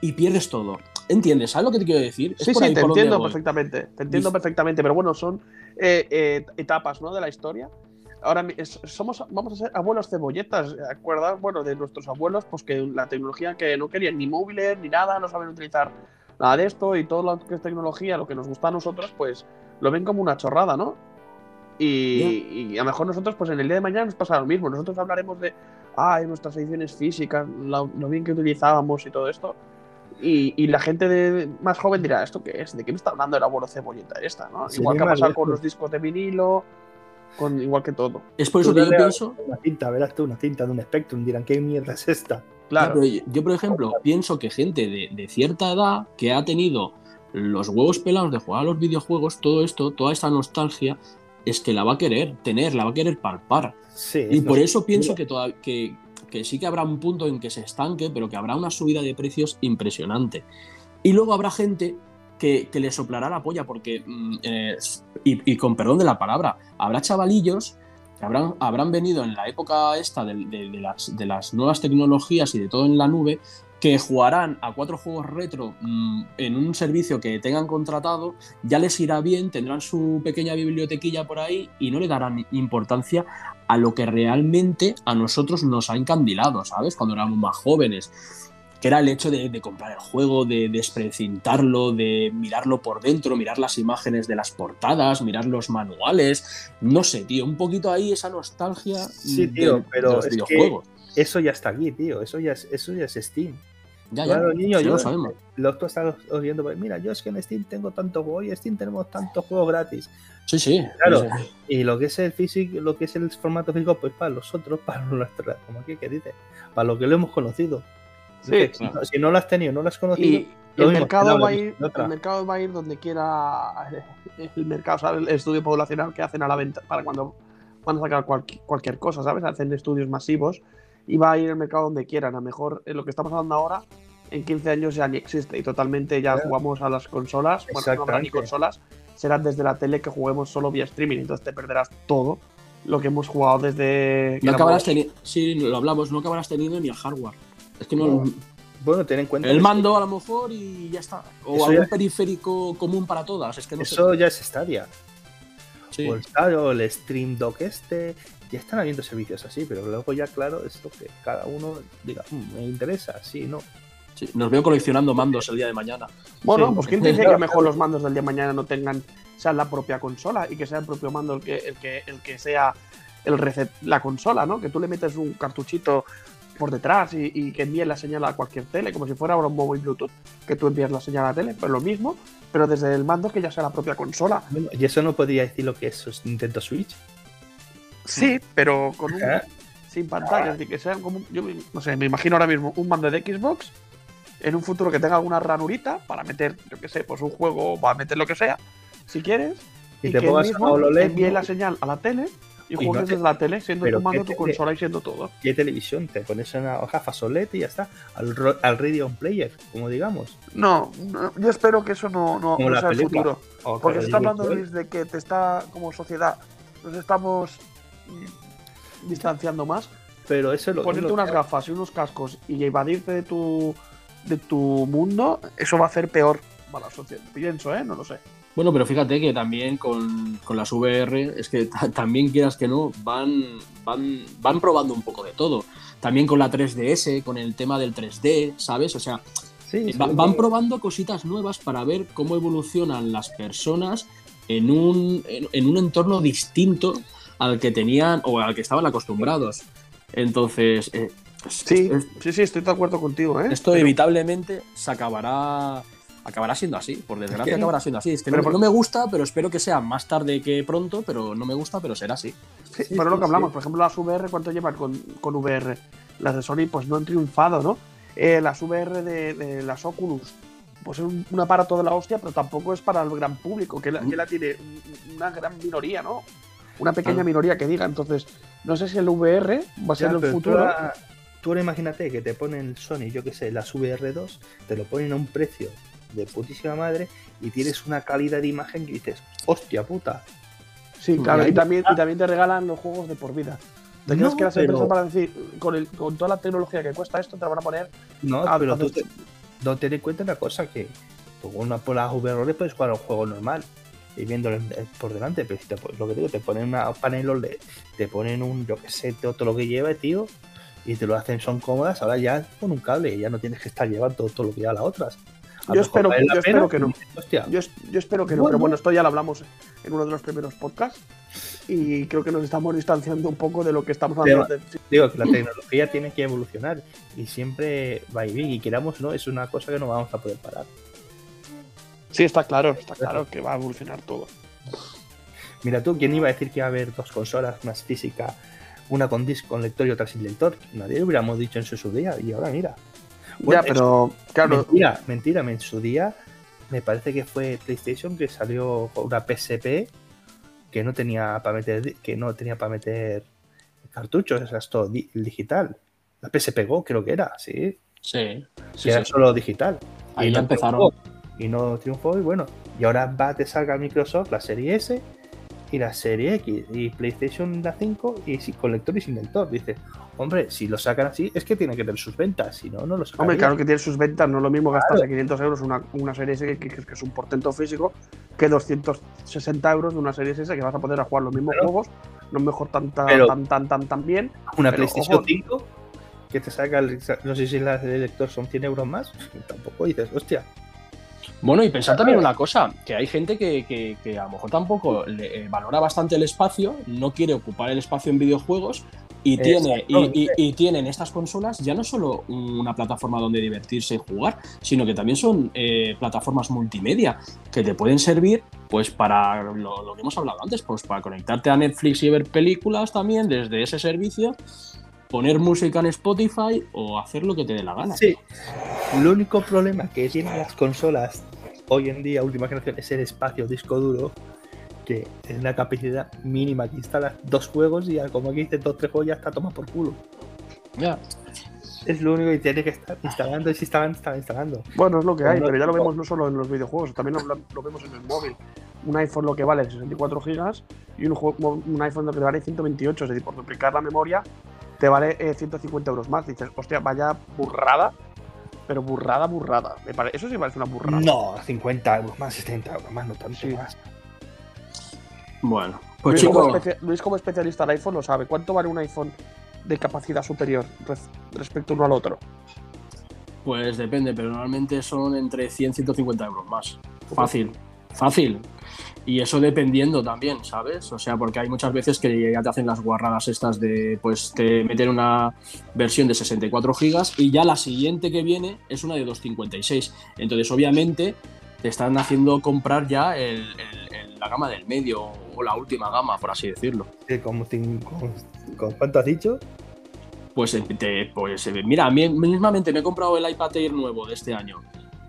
y pierdes todo. ¿Entiendes? ¿Sabes lo que te quiero decir? sí, sí, te entiendo perfectamente. Te entiendo perfectamente, pero bueno, son eh, etapas ¿no? de la historia ahora somos, vamos a ser abuelos cebolletas, ¿acuerdas? Bueno, de nuestros abuelos, pues que la tecnología que no querían ni móviles ni nada, no saben utilizar nada de esto y todo lo que es tecnología, lo que nos gusta a nosotros, pues lo ven como una chorrada, ¿no? Y, a lo mejor nosotros, pues en el día de mañana nos pasa lo mismo. Nosotros hablaremos de, ay, nuestras ediciones físicas, lo, bien que utilizábamos y todo esto. Y, la gente de, más joven dirá, ¿esto qué es? ¿De qué me está hablando el abuelo cebolleta esta? ¿no? Igual que ha pasado con los discos de vinilo, con igual que todo. Es por eso que yo pienso. Una cinta, verás tú, una cinta de un Spectrum, dirán, ¿qué mierda es esta? Claro. yo, por ejemplo, pienso que gente de, cierta edad que ha tenido los huevos pelados de jugar a los videojuegos, todo esto, toda esta nostalgia, es que la va a querer tener, la va a querer palpar. y por eso pienso que, que, que sí que habrá un punto en que se estanque, pero que habrá una subida de precios impresionante. Y luego habrá gente que, le soplará la polla, porque, mm, eh, y, con perdón de la palabra, habrá chavalillos habrán, habrán venido en la época esta de, las, de las nuevas tecnologías y de todo en la nube, que jugarán a cuatro juegos retro mm, en un servicio que tengan contratado, ya les irá bien, tendrán su pequeña bibliotequilla por ahí y no le darán importancia a lo que realmente a nosotros nos ha encandilado, ¿sabes? Cuando éramos más jóvenes que era el hecho de, comprar el juego, de desprecintarlo, de mirarlo por dentro, mirar las imágenes de las portadas, mirar los manuales. No sé, tío, un poquito ahí esa nostalgia sí, tío, pero los videojuegos. eso ya está aquí, tío. Eso ya es, eso ya es Steam. Ya, ya, niño, yo, lo sabemos. Los tú estás oyendo, pues, mira, yo es que en Steam tengo tanto juego y en Steam tenemos tantos juegos gratis. Sí, sí. Claro. Y lo que es el físico, lo que es el formato físico, pues para los otros, para nuestra, como aquí que dice, para lo que lo hemos conocido. Sí, Si no lo has tenido, no lo has conocido. el mercado, va a ir, el mercado va a ir donde quiera el mercado, ¿sabes? El estudio poblacional que hacen a la venta para cuando van a sacar cualquier, cosa, ¿sabes? Hacen estudios masivos y va a ir el mercado donde quieran. A lo mejor en lo que estamos hablando ahora, en 15 años ya ni existe y totalmente ya jugamos a las consolas. Bueno, no habrá ni consolas, serán desde la tele que juguemos solo vía streaming. Entonces te perderás todo lo que hemos jugado desde. No acabarás teniendo. Sí, lo hablamos, no acabarás teniendo ni el hardware. Es que no. Bueno, ten en cuenta. El mando a lo mejor y ya está. O algún periférico común para todas. Es que no eso ya es Stadia. O el Stadia, o el Stream Dock este. Ya están habiendo servicios así, pero luego ya, claro, es lo que cada uno diga, mm, me interesa, sí, no. Sí, nos veo coleccionando mandos el día de mañana. Bueno, pues ¿quién te dice que mejor los mandos del día de mañana no tengan, sea la propia consola y que sea el propio mando el que, el que, el que sea el la consola, ¿no? Que tú le metes un cartuchito por detrás y, que envíe la señal a cualquier tele, como si fuera ahora un móvil Bluetooth, que tú envías la señal a la tele, pues lo mismo, pero desde el mando que ya sea la propia consola. ¿Y eso no podría decir lo que es Nintendo Switch? Sí, pero con un, sin pantalla, que sea como, yo no sé, me imagino ahora mismo un mando de Xbox en un futuro que tenga alguna ranurita para meter, yo qué sé, pues un juego, para meter lo que sea, si quieres, y, te que mismo envíe la señal a la tele y, juegas desde la tele, siendo tu mando, tu consola y siendo todo. ¿Qué televisión? Te pones una hoja fasolete y ya está. Al, al radio player, como digamos. No, yo espero que eso no, no, sea el futuro. Porque se está hablando, Luis, de que te está, como sociedad, nos estamos distanciando más. Pero eso lo Ponerte unas gafas y unos cascos y evadirte de tu, de tu mundo, eso va a hacer peor para la sociedad. Pienso, ¿eh? No lo sé. Bueno, pero fíjate que también con, las VR, es que también quieras que no, van, van, van probando un poco de todo. También con la 3DS, con el tema del 3D, ¿sabes? O sea, van probando cositas nuevas para ver cómo evolucionan las personas en un, en, un entorno distinto al que tenían o al que estaban acostumbrados. Entonces, eh, sí, sí, sí, estoy de acuerdo contigo. ¿eh? Esto inevitablemente se acabará acabará siendo así, por desgracia acabará siendo así. Es que no, me gusta, pero espero que sea más tarde que pronto, pero no me gusta, pero será así. Sí, pero lo que hablamos, por ejemplo, las VR, ¿cuánto llevan con, con VR? Las de Sony, pues no han triunfado, ¿no? Eh, las VR de, las Oculus, pues es un, aparato de la hostia, pero tampoco es para el gran público, que la, que la tiene una gran minoría, ¿no? Una pequeña minoría que diga. Entonces, no sé si el VR va a ser el futuro. Tú ahora, imagínate que te ponen Sony, yo que sé, las VR2, te lo ponen a un precio de putísima madre y tienes una calidad de imagen que dices, hostia puta. Sí, claro, y también, y también te regalan los juegos de por vida. Te no, que pero... para decir, con, el, con toda la tecnología que cuesta esto, te lo van a poner. No, pero tú no ten en cuenta una cosa: que con una, por las VR puedes jugar un juego normal y viéndolo por delante, pero lo que digo, te ponen una panel OLED, te ponen un, yo que sé, todo lo que lleva, tío, y te lo hacen, son cómodas, ahora ya con un cable, ya no tienes que estar llevando todo lo que lleva las otras. Yo espero, que no. Yo, espero que no, pero bueno, esto ya lo hablamos en uno de los primeros podcasts y creo que nos estamos distanciando un poco de lo que estamos hablando. Digo que la tecnología tiene que evolucionar y siempre va y bien y queramos no, es una cosa que no vamos a poder parar. Sí, está claro, está claro que va a evolucionar todo. Mira tú, ¿quién iba a decir que iba a haber dos consolas, más física, una con disco, con lector y otra sin lector? Nadie lo hubiéramos dicho en su día y ahora mira ya, pero claro. Mentira, mentira, en su día me parece que fue PlayStation que salió con una PSP que no tenía para meter que no tenía para meter cartuchos, o sea, es todo digital. La PSP Go creo que era, sí. Sí. era solo digital. Ahí y ya empezaron. y no triunfó y bueno, y ahora va te salga Microsoft la serie S y la serie X y PlayStation la 5 y sin, con lector y sin lector. Dice, hombre, si lo sacan así es que tiene que tener sus ventas, si no, no lo sacan. Hombre, claro que tiene sus ventas, no es lo mismo gastarse 500 euros una, una serie S que, que, es un portento físico que 260 euros de una serie S que vas a poder jugar los mismos juegos, no mejor tan tan, tan, tan, tan, bien. Una PlayStation 5 que te saca, no sé si las de lector son 100 euros más, tampoco dices, hostia, bueno, y pensar también una cosa, que hay gente que, a lo mejor tampoco le, eh, valora bastante el espacio, no quiere ocupar el espacio en videojuegos y tiene, y, tienen estas consolas ya no solo una plataforma donde divertirse y jugar, sino que también son eh, plataformas multimedia que te pueden servir pues para lo, lo, que hemos hablado antes, pues para conectarte a Netflix y ver películas también desde ese servicio poner música en Spotify o hacer lo que te dé la gana. Sí. Lo único problema que tienen las consolas hoy en día, última generación, es el espacio disco duro, que es una capacidad mínima que instalas dos juegos y como aquí dice dos tres juegos ya está toma por culo. Ya. Es lo único que tiene que estar instalando y si está instalando. Bueno, es lo que hay, pero ya lo vemos no solo en los videojuegos, también lo, vemos en el móvil. Un iPhone lo que vale 64 GB y un, un iPhone lo que vale 128, es decir, por duplicar la memoria te vale 150 eh, euros más. Dices, hostia, vaya burrada, pero burrada, burrada. Me Eso sí parece una burrada. No, 50 euros más, 70 euros más, no tanto más. Bueno, pues Luis, como Luis, como especialista del iPhone, lo sabe. ¿Cuánto vale un iPhone de capacidad superior respecto uno al otro? Pues depende, pero normalmente son entre 100 y 150 euros más. Fácil, fácil. Y eso dependiendo también, ¿sabes? O sea, porque hay muchas veces que ya te hacen las guarradas estas de, pues te meten una versión de 64 gigas y ya la siguiente que viene es una de 256. Entonces, obviamente, te están haciendo comprar ya el, la gama del medio o la última gama, por así decirlo. ¿Cómo, con, cuánto has dicho? Pues, te, pues mira, mismamente me he comprado el iPad Air nuevo de este año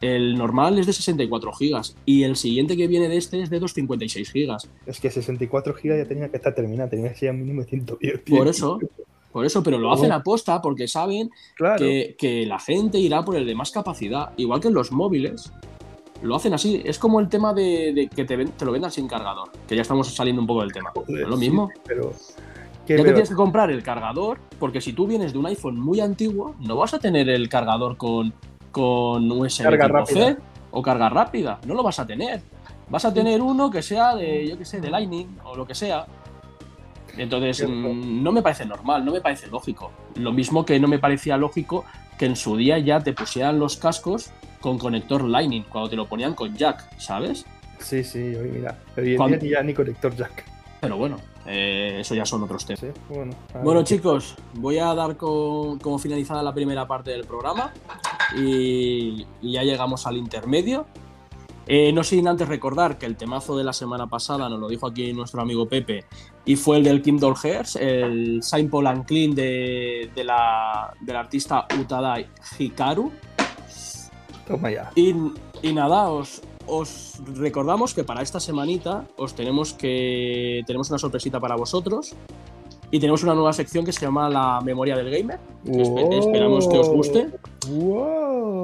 el normal es de 64 gigas y el siguiente que viene de este es de 256 gigas. Es que 64 gigas ya tenía que estar terminado, tenía que ser un mínimo de 110. Por eso, por eso, pero lo hacen a posta porque saben que, la gente irá por el de más capacidad, igual que en los móviles. Lo hacen así, es como el tema de, que te, te, lo vendan sin cargador, que ya estamos saliendo un poco del tema. es lo mismo? pero ya te tienes que comprar el cargador, porque si tú vienes de un iPhone muy antiguo, no vas a tener el cargador con con USB carga C o carga rápida. No lo vas a tener. Vas a tener uno que sea de, yo que sé, de Lightning o lo que sea. Entonces, mm, no me parece normal, no me parece lógico. Lo mismo que no me parecía lógico que en su día ya te pusieran los cascos con conector Lightning, cuando te lo ponían con jack, ¿sabes? Sí, sí, mira. Pero hoy ya ni conector jack. Pero bueno, eh, eso ya son otros temas. bueno, chicos, voy a dar como finalizada la primera parte del programa y, ya llegamos al intermedio. Eh, no sin antes recordar que el temazo de la semana pasada nos lo dijo aquí nuestro amigo Pepe y fue el del Kindle Hearts, el Saint Paul and Clean de, la, del artista Utadai Hikaru. Toma ya. Y, y nada, os, os recordamos que para esta semanita os tenemos que tenemos una sorpresita para vosotros y tenemos una nueva sección que se llama la memoria del gamer. esperamos que os guste.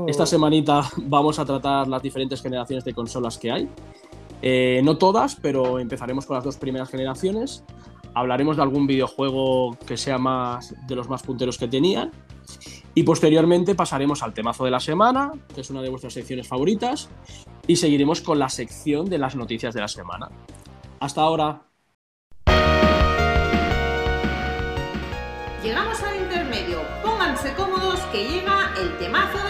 Esta semanita vamos a tratar las diferentes generaciones de consolas que hay. Eh, no todas, pero empezaremos con las dos primeras generaciones. Hablaremos de algún videojuego que sea más de los más punteros que tenían. Y posteriormente pasaremos al temazo de la semana, que es una de vuestras secciones favoritas, y seguiremos con la sección de las noticias de la semana. Hasta ahora. Que llega el temazo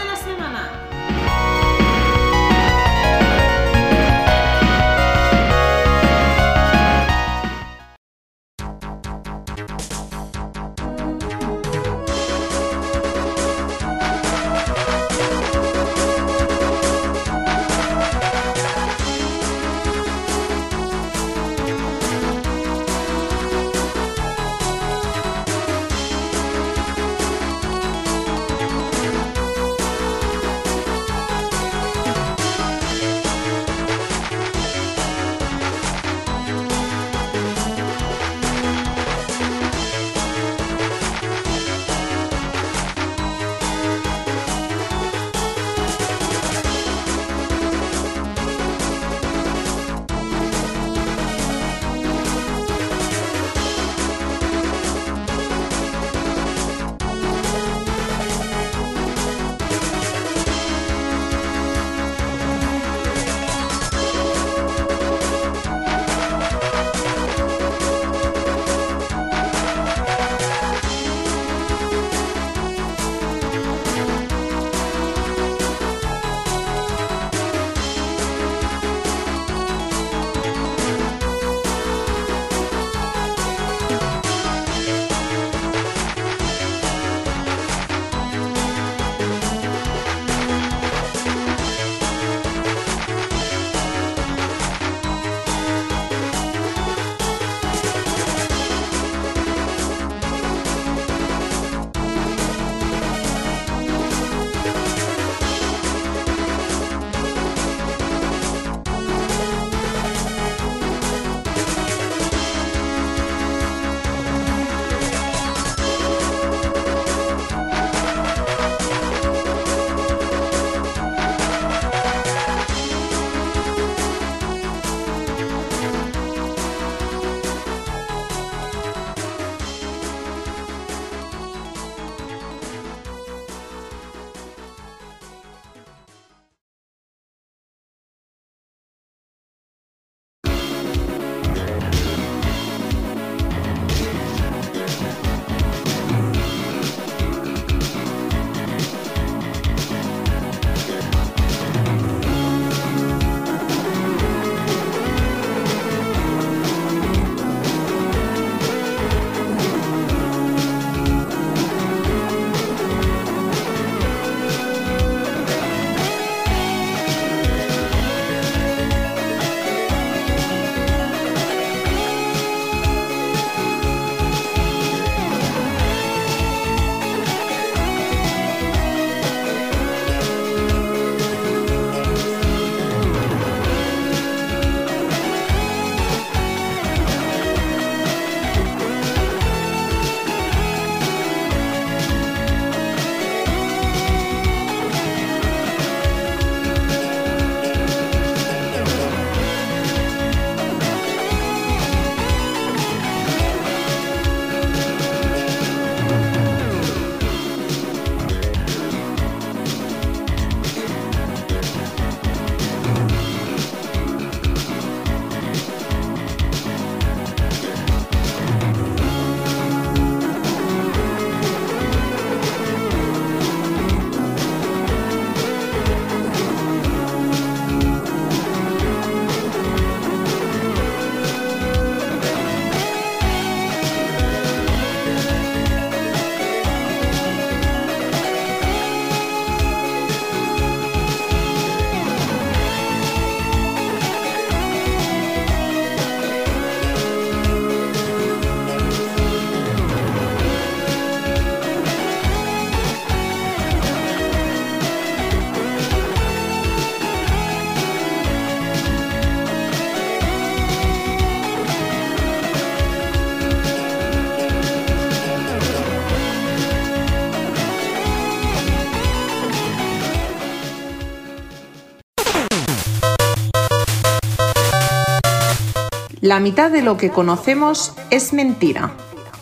La mitad de lo que conocemos es mentira.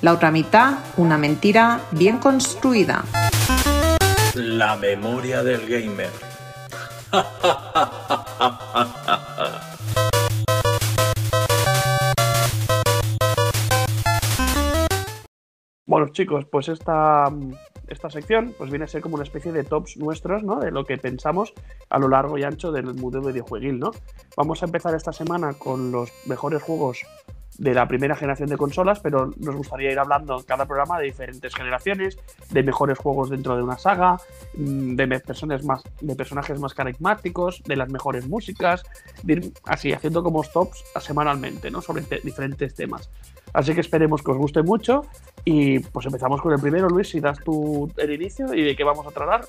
La otra mitad, una mentira bien construida. La memoria del gamer. Bueno, chicos, pues esta, esta sección pues viene a ser como una especie de tops nuestros, ¿no? De lo que pensamos a lo largo y ancho del mundo videojueguil, ¿no? Vamos a empezar esta semana con los mejores juegos de la primera generación de consolas, pero nos gustaría ir hablando en cada programa de diferentes generaciones, de mejores juegos dentro de una saga, mm, de personajes más, de personajes más carismáticos, de las mejores músicas, así haciendo como stops semanalmente, ¿no? Sobre diferentes temas. Así que esperemos que os guste mucho y pues empezamos con el primero, Luis, si das tú el inicio y de qué vamos a tratar.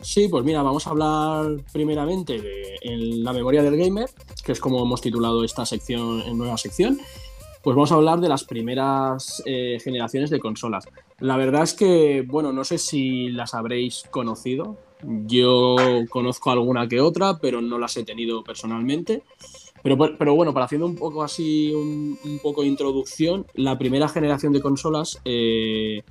Sí, pues mira, vamos a hablar primeramente de la memoria del gamer, que es como hemos titulado esta sección en nueva sección pues vamos a hablar de las primeras eh, generaciones de consolas. La verdad es que, bueno, no sé si las habréis conocido. Yo conozco alguna que otra, pero no las he tenido personalmente. Pero, pero bueno, para haciendo un poco así, un, poco de introducción, la primera generación de consolas eh,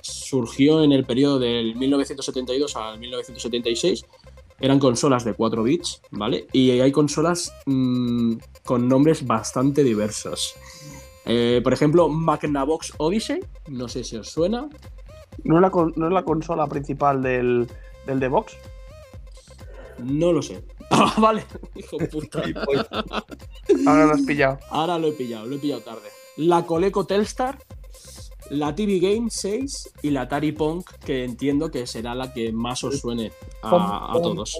surgió en el periodo del 1972 al 1976 eran consolas de 4 bits, ¿vale? Y hay consolas mm, con nombres bastante diversos. Eh, por ejemplo, Magnavox Odyssey, no sé si os suena. ¿No es la, la consola principal del, del? No lo sé. Ah, vale, hijo puta. Ahora lo has pillado. Ahora lo he pillado, lo he pillado tarde. La Coleco Telstar, la TV Game 6 y la Atari Pong, que entiendo que será la que más os suene a, todos.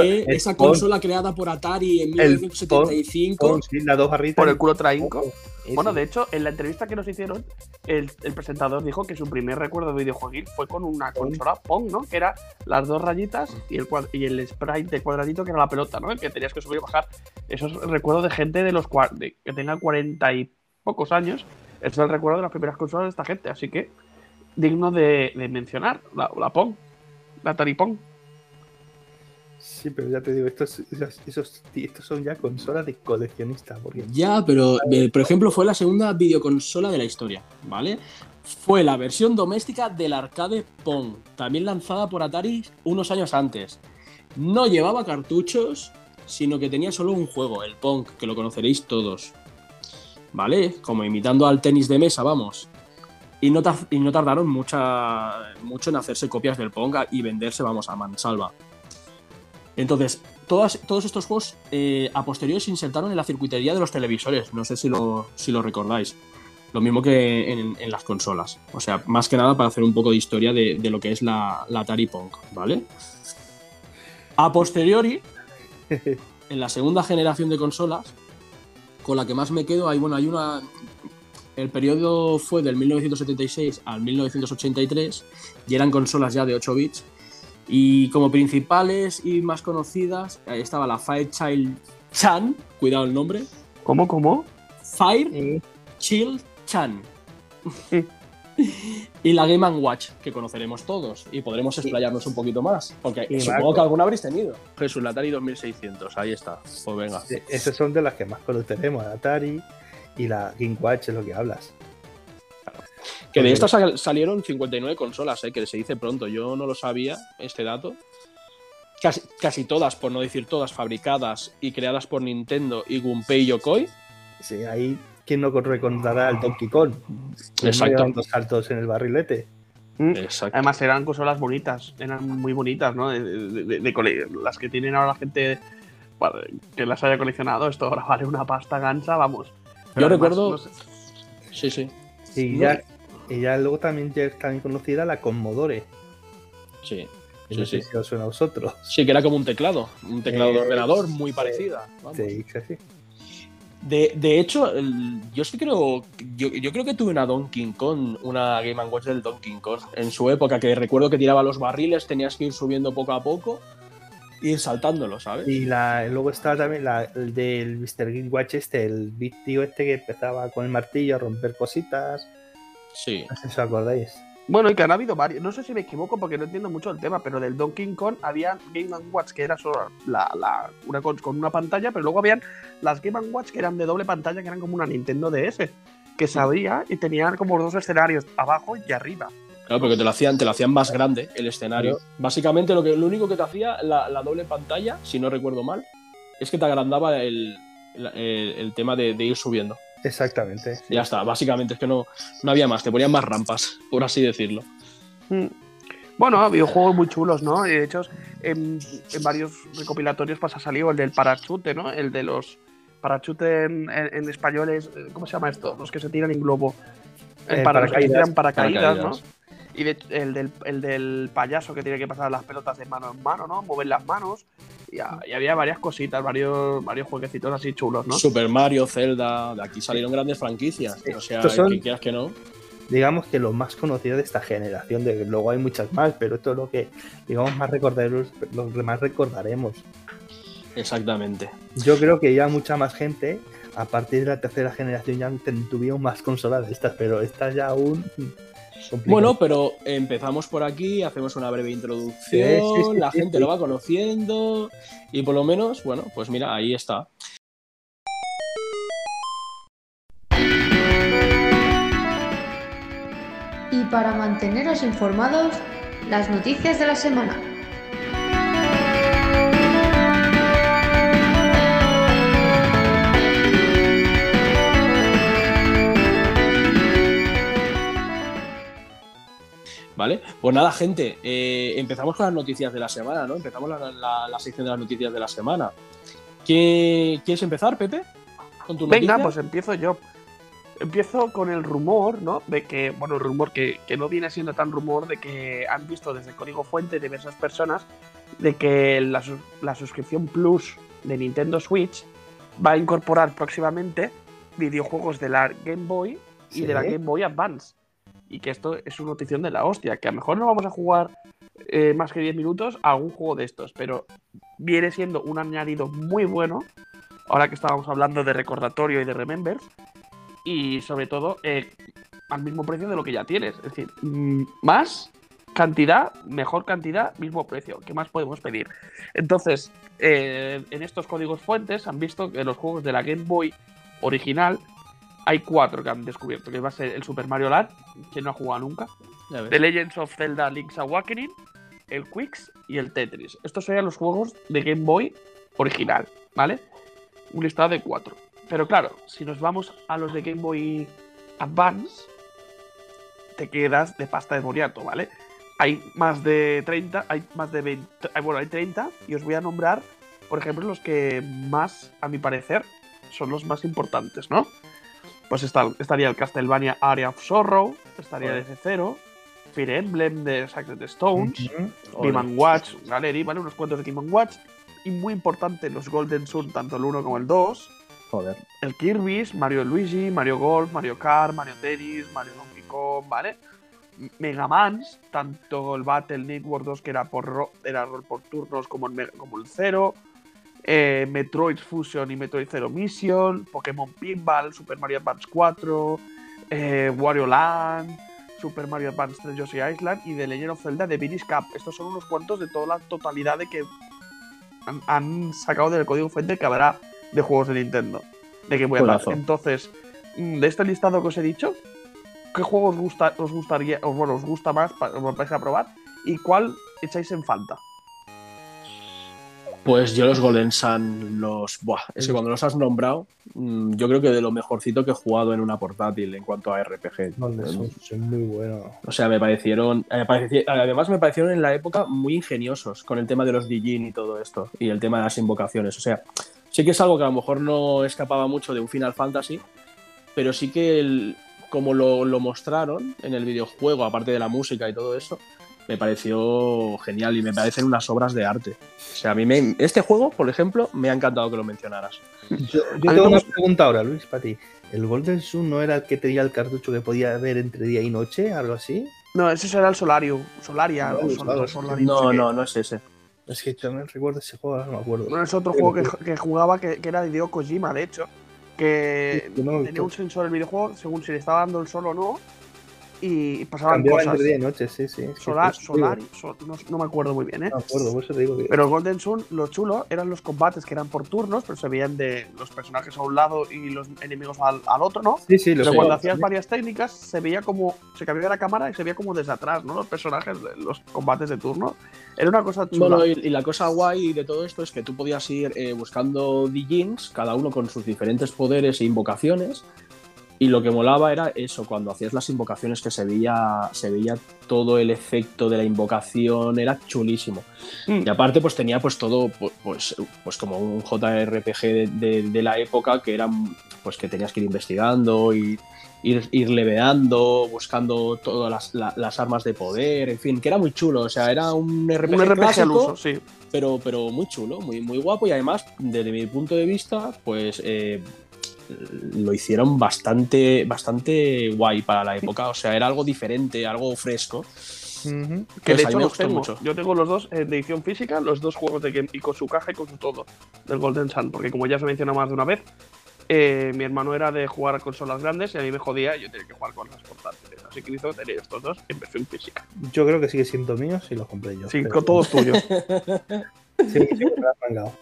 Eh, esa consola creada por Atari en 1975. Por el culo trainco. Bueno, de hecho, en la entrevista que nos hicieron, el, presentador dijo que su primer recuerdo de videojuegos fue con una consola Pong, ¿no? Que era las dos rayitas y el, y el sprite de cuadradito que era la pelota, ¿no? que tenías que subir y bajar. Eso es recuerdo de gente de los que tenga cuarenta y pocos años es el recuerdo de las primeras consolas de esta gente, así que digno de, mencionar, la, la, Pong, la Atari Pong. Sí, pero ya te digo, estos, estos, son ya consolas de coleccionista. Porque... Ya, pero eh, por ejemplo fue la segunda videoconsola de la historia, ¿vale? Fue la versión doméstica del arcade Pong, también lanzada por Atari unos años antes. No llevaba cartuchos, sino que tenía solo un juego, el Pong, que lo conoceréis todos. ¿vale? Como imitando al tenis de mesa, vamos. Y no, tardaron mucho en hacerse copias del Ponga y venderse, vamos, a mansalva. Entonces, todas, todos estos juegos eh, a posteriori se insertaron en la circuitería de los televisores, no sé si lo, si lo recordáis. Lo mismo que en, las consolas. O sea, más que nada para hacer un poco de historia de, lo que es la, la Atari Pong, ¿vale? A posteriori, en la segunda generación de consolas, con la que más me quedo, hay, bueno, hay una... El periodo fue del 1976 al 1983 y eran consolas ya de 8 bits. Y como principales y más conocidas estaba la Child Chan, cuidado el nombre. ¿Cómo, cómo? Fire Chill Chan. y la Game Watch, que conoceremos todos y podremos explayarnos un poquito más, porque supongo que alguna habréis tenido. Jesús, la Atari 2600, ahí está. Pues venga. esas son de las que más conoceremos, la Atari y la Game Watch, es lo que hablas. Que de estas salieron 59 consolas, ¿eh? que se dice pronto. Yo no lo sabía, este dato. Casi, casi todas, por no decir todas, fabricadas y creadas por Nintendo y Gunpei Yokoi. Sí, ahí ¿quién no recordará al Donkey Kong? Exacto. Dos saltos en el barrilete. Mm. Además eran consolas bonitas, eran muy bonitas, ¿no? De, las que tienen ahora la gente que las haya coleccionado, esto ahora vale una pasta gansa, vamos. Yo recuerdo... Sí, sí. Y ya, y ya luego también ya es también conocida la Commodore. Sí. Sí, sí. Si os suena a vosotros. Sí, que era como un teclado, un teclado de ordenador muy parecida. Sí, sí, sí. De, hecho, yo sí creo. Yo, creo que tuve una Donkey Kong, una Game Watch del Donkey Kong en su época, que recuerdo que tiraba los barriles, tenías que ir subiendo poco a poco y ir saltándolo, ¿sabes? Y la, luego estaba también la, el del Mr. Game Watch este, el big tío este que empezaba con el martillo a romper cositas. Sí. No sé si os acordáis. Bueno, y que han habido varios. No sé si me equivoco porque no entiendo mucho el tema, pero del Donkey Kong había Game Watch que era solo la, la, una con, una pantalla, pero luego habían las Game Watch que eran de doble pantalla, que eran como una Nintendo DS, que se abría y tenían como dos escenarios, abajo y arriba. Claro, porque te lo hacían, te lo hacían más grande el escenario. Básicamente lo, que, lo único que te hacía la, la, doble pantalla, si no recuerdo mal, es que te agrandaba el, el, tema de, de, ir subiendo. Exactamente. Ya está, básicamente es que no, no había más, te ponían más rampas, por así decirlo. Mm. Bueno, ha habido juegos muy chulos, ¿no? Y de hecho, en, en, varios recopilatorios ha salido el del parachute, ¿no? El de los parachute en, en, español es, ¿cómo se llama esto? Los que se tiran en globo. El, paracaídas, paracaídas, ¿no? Y de, el, del, el, del, payaso que tiene que pasar las pelotas de mano en mano, ¿no? Mover las manos. Y, y, había varias cositas, varios, varios jueguecitos así chulos, ¿no? Super Mario, Zelda, de aquí salieron grandes franquicias. O sea, son, que quieras que no. Digamos que lo más conocido de esta generación, de, luego hay muchas más, pero esto es lo que, digamos, más recordaremos, lo que más recordaremos. Exactamente. Yo creo que ya mucha más gente, a partir de la tercera generación, ya tuvieron más consolas de estas, pero estas ya aún Complicado. Bueno, pero empezamos por aquí, hacemos una breve introducción, sí, sí, sí, la gente lo va conociendo y por lo menos, bueno, pues mira, ahí está. Y para manteneros informados, las noticias de la semana. ¿Vale? Pues nada, gente, eh, empezamos con las noticias de la semana, ¿no? Empezamos la, la, la, sección de las noticias de la semana. ¿Quieres empezar, Pepe? ¿Con tu Venga, pues empiezo yo. Empiezo con el rumor, ¿no? De que, bueno, el rumor que, que, no viene siendo tan rumor, de que han visto desde el código fuente diversas personas de que la, la suscripción Plus de Nintendo Switch va a incorporar próximamente videojuegos de la Game Boy y ¿Sí? de la Game Boy Advance y que esto es una notición de la hostia, que a lo mejor no vamos a jugar eh, más que 10 minutos a algún juego de estos, pero viene siendo un añadido muy bueno, ahora que estábamos hablando de recordatorio y de remember, y sobre todo eh, al mismo precio de lo que ya tienes, es decir, mm, más cantidad, mejor cantidad, mismo precio, ¿qué más podemos pedir? Entonces, eh, en estos códigos fuentes han visto que los juegos de la Game Boy original hay cuatro que han descubierto, que va a ser el Super Mario Land, que no ha jugado nunca, The Legends of Zelda Link's Awakening, el Quicks y el Tetris. Estos serían los juegos de Game Boy original, ¿vale? Un listado de cuatro. Pero claro, si nos vamos a los de Game Boy Advance, te quedas de pasta de moriato, ¿vale? Hay más de 30, hay más de 20, bueno, hay 30 y os voy a nombrar, por ejemplo, los que más, a mi parecer, son los más importantes, ¿no? Pues está, estaría el Castlevania Area of Sorrow, estaría el F0, Fire Emblem de Sacred Stones, -huh. Watch, Gallery, ¿vale? Unos cuantos de Game Watch. Y muy importante, los Golden Sun, tanto el 1 como el 2. Joder. El Kirby's, Mario Luigi, Mario Golf, Mario Kart, Mario Tennis, Mario Donkey Kong, ¿vale? Mega Man, tanto el Battle Network 2 que era por era rol por turnos como el, como el 0, eh, Metroid Fusion y Metroid Zero Mission, Pokémon Pinball, Super Mario Advance 4, eh, Wario Land, Super Mario Advance 3 Yoshi Island y The Legend of Zelda de Vinish Cup. Estos son unos cuantos de toda la totalidad de que han, han sacado del código fuente que habrá de juegos de Nintendo. De que voy a Entonces, mm, de este listado que os he dicho, ¿qué juego os, gusta, os gustaría, o bueno, os gusta más, os vais a probar? ¿Y cuál echáis en falta? Pues yo los Golden Sun, los. Buah, es que cuando los has nombrado, mm, yo creo que de lo mejorcito que he jugado en una portátil en cuanto a RPG. Son muy buenos. O sea, me parecieron. Eh, además, me parecieron en la época muy ingeniosos con el tema de los Dijin y todo esto. Y el tema de las invocaciones. O sea, sí que es algo que a lo mejor no escapaba mucho de un Final Fantasy, pero sí que el, como lo, lo mostraron en el videojuego, aparte de la música y todo eso me pareció genial y me parecen unas obras de arte. O sea, a mí me, este juego, por ejemplo, me ha encantado que lo mencionaras. Yo, yo tengo una pregunta ahora, Luis, para ti. ¿El Golden Sun no era el que tenía el cartucho que podía ver entre día y noche, algo así? No, ese será el Solario, Solaria. No, o Sol, Solario, no, no, no, no, es ese. Es que también recuerdo ese juego, no me acuerdo. No, es otro juego que, que jugaba que, que, era de Hideo Kojima, de hecho. Que sí, no, tenía un sensor el videojuego, según si le estaba dando el sol o no, y pasaban Cambiaba cosas. entre día y noche, sí, sí. Solar, Solar, Sol- no, no me acuerdo muy bien, ¿eh? No me acuerdo, por eso te digo que- Pero Golden Sun, lo chulo eran los combates que eran por turnos, pero se veían de los personajes a un lado y los enemigos al, al otro, ¿no? Sí, sí, lo Pero sé. cuando hacías varias técnicas, se veía como. Se cambiaba la cámara y se veía como desde atrás, ¿no? Los personajes, los combates de turno. Era una cosa chula. Bueno, y, y la cosa guay de todo esto es que tú podías ir eh, buscando Dijins, cada uno con sus diferentes poderes e invocaciones. Y lo que molaba era eso, cuando hacías las invocaciones que se veía, se veía todo el efecto de la invocación, era chulísimo. Mm. Y aparte, pues tenía pues todo, pu- pues, pues como un JRPG de, de- de la época que era pues que tenías que ir investigando y ir, ir leveando, buscando todas las, la- las armas de poder, en fin, que era muy chulo. O sea, era un RPG, un RPG al clásico, uso, sí. pero, pero muy chulo, muy, muy guapo y además, desde mi punto de vista, pues eh, lo hicieron bastante, bastante guay para la época. O sea, era algo diferente, algo fresco. Ujú. Que Pues de hecho me los tengo. mucho. Yo tengo los dos en edición física, los dos juegos de Game y con su caja y con su todo, del Golden Sun. Porque como ya se menciona más de una vez, eh, mi hermano era de jugar a consolas grandes y a mí me jodía y yo tenía que jugar con las portátiles. Así que hizo tener estos dos en versión física. Yo creo que sigue siendo mío si los compré yo. Sí, pero- con todos tuyos. Sí, sí, me lo mangado.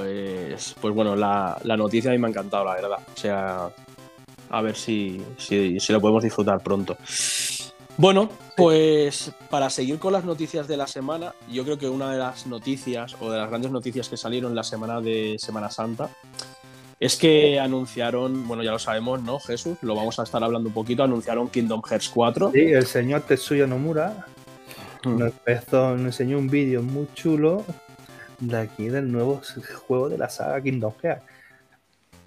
Pues, pues bueno, la, la noticia a mí me ha encantado, la verdad. O sea, a ver si, si, si lo podemos disfrutar pronto. Bueno, pues para seguir con las noticias de la semana, yo creo que una de las noticias o de las grandes noticias que salieron la semana de Semana Santa es que anunciaron, bueno, ya lo sabemos, ¿no, Jesús? Lo vamos a estar hablando un poquito. Anunciaron Kingdom Hearts 4. Sí, el señor Tetsuya Nomura Mm. nos, empezó- nos enseñó un vídeo muy chulo de aquí del nuevo juego de la saga Kingdom Hearts.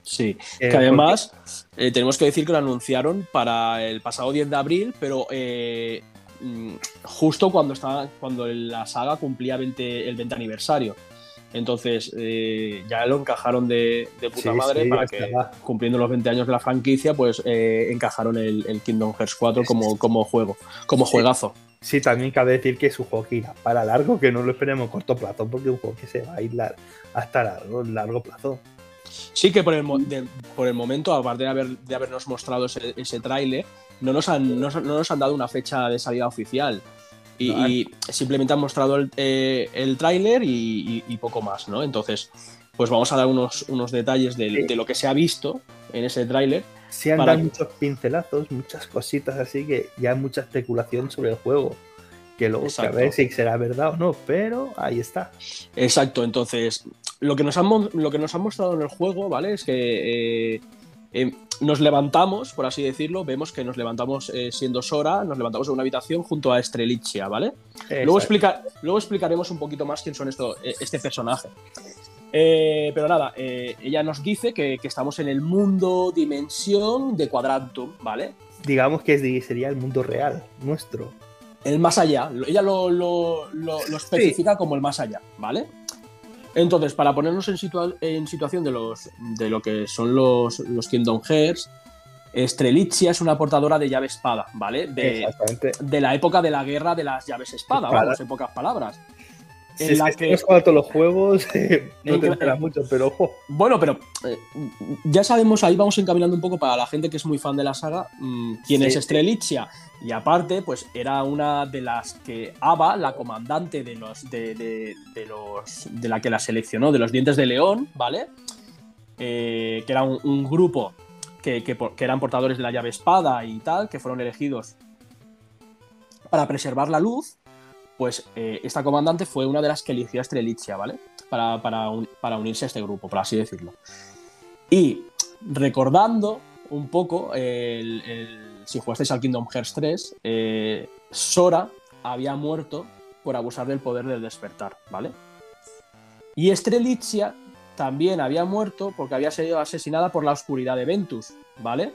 Sí, Eh, que además eh, tenemos que decir que lo anunciaron para el pasado 10 de abril, pero eh, mm, justo cuando estaba cuando la saga cumplía 20 el 20 aniversario. Entonces eh, ya lo encajaron de, de puta Sí, madre sí, para que estaba. cumpliendo los 20 años de la franquicia, pues encajaron el, el Kingdom Hearts 4 como, como juego, como Sí. juegazo. Sí, también cabe decir que es un juego que irá para largo, que no lo esperemos a corto plazo, porque es un juego que se va a ir lar- hasta largo, largo plazo. Sí que por el, de- por el momento, aparte de, haber, de habernos mostrado ese, ese tráiler, no, nos han- no, no nos han dado una fecha de salida oficial. Y, No, y simplemente han mostrado el, eh, el tráiler y, y- y poco más, ¿no? Entonces, pues vamos a dar unos, unos detalles de lo que se ha visto en ese tráiler. Se han dado que- muchos pincelazos, muchas cositas así que ya hay mucha especulación sobre el juego. Que luego Exacto. ver si será verdad o no, pero ahí está. Exacto, entonces, lo que nos han, lo que nos han mostrado en el juego, ¿vale? Es que eh, eh, nos levantamos, por así decirlo, vemos que nos levantamos eh, siendo Sora, nos levantamos en una habitación junto a Estrelitzia, ¿vale? Luego, explica- luego explicaremos un poquito más quién son esto, este personaje. Eh, pero nada, eh, ella nos dice que, que estamos en el mundo dimensión de Quadrantum, ¿vale? Digamos que sería el mundo real, nuestro. El más allá. Ella lo, lo- lo- lo especifica como el más allá, ¿vale? Entonces, para ponernos en, situa- en situación de, los, de lo que son los, los Kingdom Hearts, Strelitzia es una portadora de llave espada, ¿vale? De, Exactamente. de la época de la guerra de las llaves espada, Espada. vamos, en pocas palabras. Si es que todos los juegos, eh, no te enteras mucho, pero ojo. Bueno, pero eh, ya sabemos, ahí vamos encaminando un poco para la gente que es muy fan de la saga, mm, quién Sí, es. Strelitzia. Y aparte, pues era una de las que Ava, la comandante de los de, de- de los de la que la seleccionó, de los dientes de león, ¿vale? Eh, que era un, un grupo que, que eran portadores de la llave espada y tal, que fueron elegidos para preservar la luz. Pues eh, esta comandante fue una de las que eligió a Strelitzia, ¿vale? Para, para un- para unirse a este grupo, por así decirlo. Y recordando un poco, el- si jugasteis al Kingdom Hearts 3, eh, Sora había muerto por abusar del poder del despertar, ¿vale? Y Strelitzia también había muerto porque había sido asesinada por la oscuridad de Ventus, ¿vale?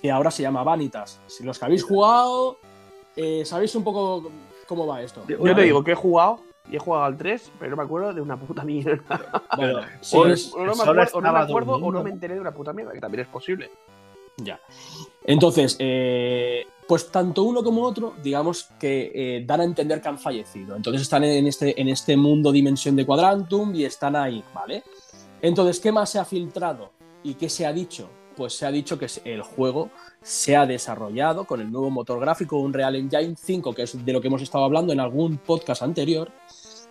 Que ahora se llama Vanitas. Si los que habéis jugado, eh, sabéis un poco cómo va esto. Yo te digo que he jugado y he jugado al 3, pero no me acuerdo de una puta mierda. Bueno, sí, o, es- o no me acuerdo, o no me estaba acuerdo o no durmiendo. me enteré de una puta mierda, que también es posible. Ya. Entonces, eh, pues tanto uno como otro, digamos que eh, dan a entender que han fallecido. Entonces están en este, en este mundo dimensión de Quadrantum y están ahí, ¿vale? Entonces, ¿qué más se ha filtrado y qué se ha dicho pues se ha dicho que el juego se ha desarrollado con el nuevo motor gráfico Unreal Engine 5, que es de lo que hemos estado hablando en algún podcast anterior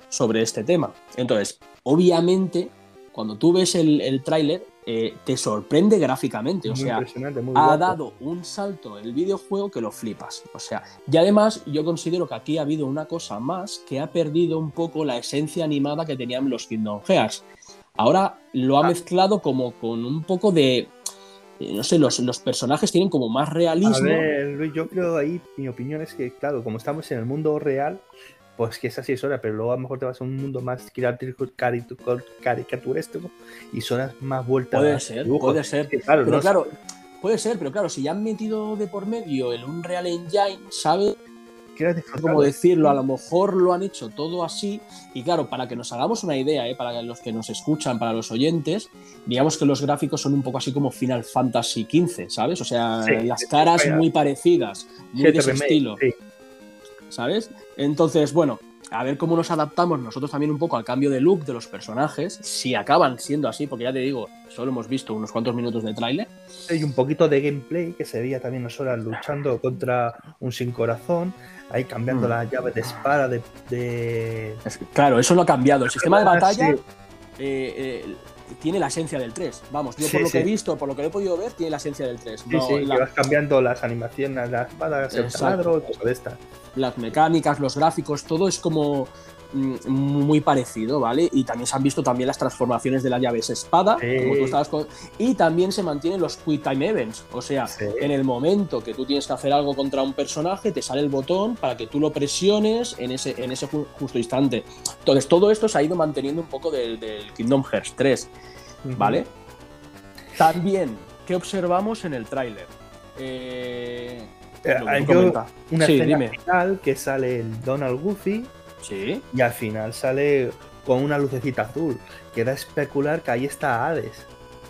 sobre este tema. Entonces, obviamente, cuando tú ves el, el tráiler, eh, te sorprende gráficamente. o sea, ha dado un salto el videojuego que lo flipas. O sea, y además yo considero que aquí ha habido una cosa más que ha perdido un poco la esencia animada que tenían los Kingdom Hearts. Ahora lo ha ah. mezclado como con un poco de. Eh, no sé, los, los, personajes tienen como más realismo. A ver, Luis, yo creo ahí, mi opinión es que, claro, como estamos en el mundo real, pues que es así es hora, pero luego a lo mejor te vas a un mundo más caricaturesco y zonas más vueltas. Puede ser, puede ser. pero claro, puede ser, pero claro, si ya han metido de por medio el Unreal Engine, ¿sabes? Como decirlo, a lo mejor lo han hecho todo así. Y claro, para que nos hagamos una idea, ¿eh? para los que nos escuchan, para los oyentes, digamos que los gráficos son un poco así como Final Fantasy XV, ¿sabes? O sea, las caras muy parecidas, muy de ese estilo. ¿sabes? Entonces, bueno, a ver cómo nos adaptamos nosotros también un poco al cambio de look de los personajes, si acaban siendo así, porque ya te digo, solo hemos visto unos cuantos minutos de tráiler. Hay un poquito de gameplay que se veía también nosotras luchando contra un sin corazón, ahí cambiando mm. la llave de espada de... claro, eso lo ha cambiado. El sistema de batalla... Eh, eh, tiene la esencia del 3. Vamos, yo por lo que he visto, por lo que he podido ver, tiene la esencia del 3. Sí, sí, vas cambiando las animaciones, las espadas, el taladro, todo de. Las mecánicas, los gráficos, todo es como muy parecido, ¿vale? Y también se han visto también las transformaciones de las llaves espada, como tú estabas y también se mantienen los Quick Time Events, o sea, en el momento que tú tienes que hacer algo contra un personaje, te sale el botón para que tú lo presiones en ese, en ese justo instante. Entonces, todo esto se ha ido manteniendo un poco del, Kingdom Hearts 3, ¿vale? También, ¿qué observamos en el tráiler? Eh eh, hay una escena final que sale el Donald Goofy ¿Sí? y al final sale con una lucecita azul. Queda especular que ahí está Hades.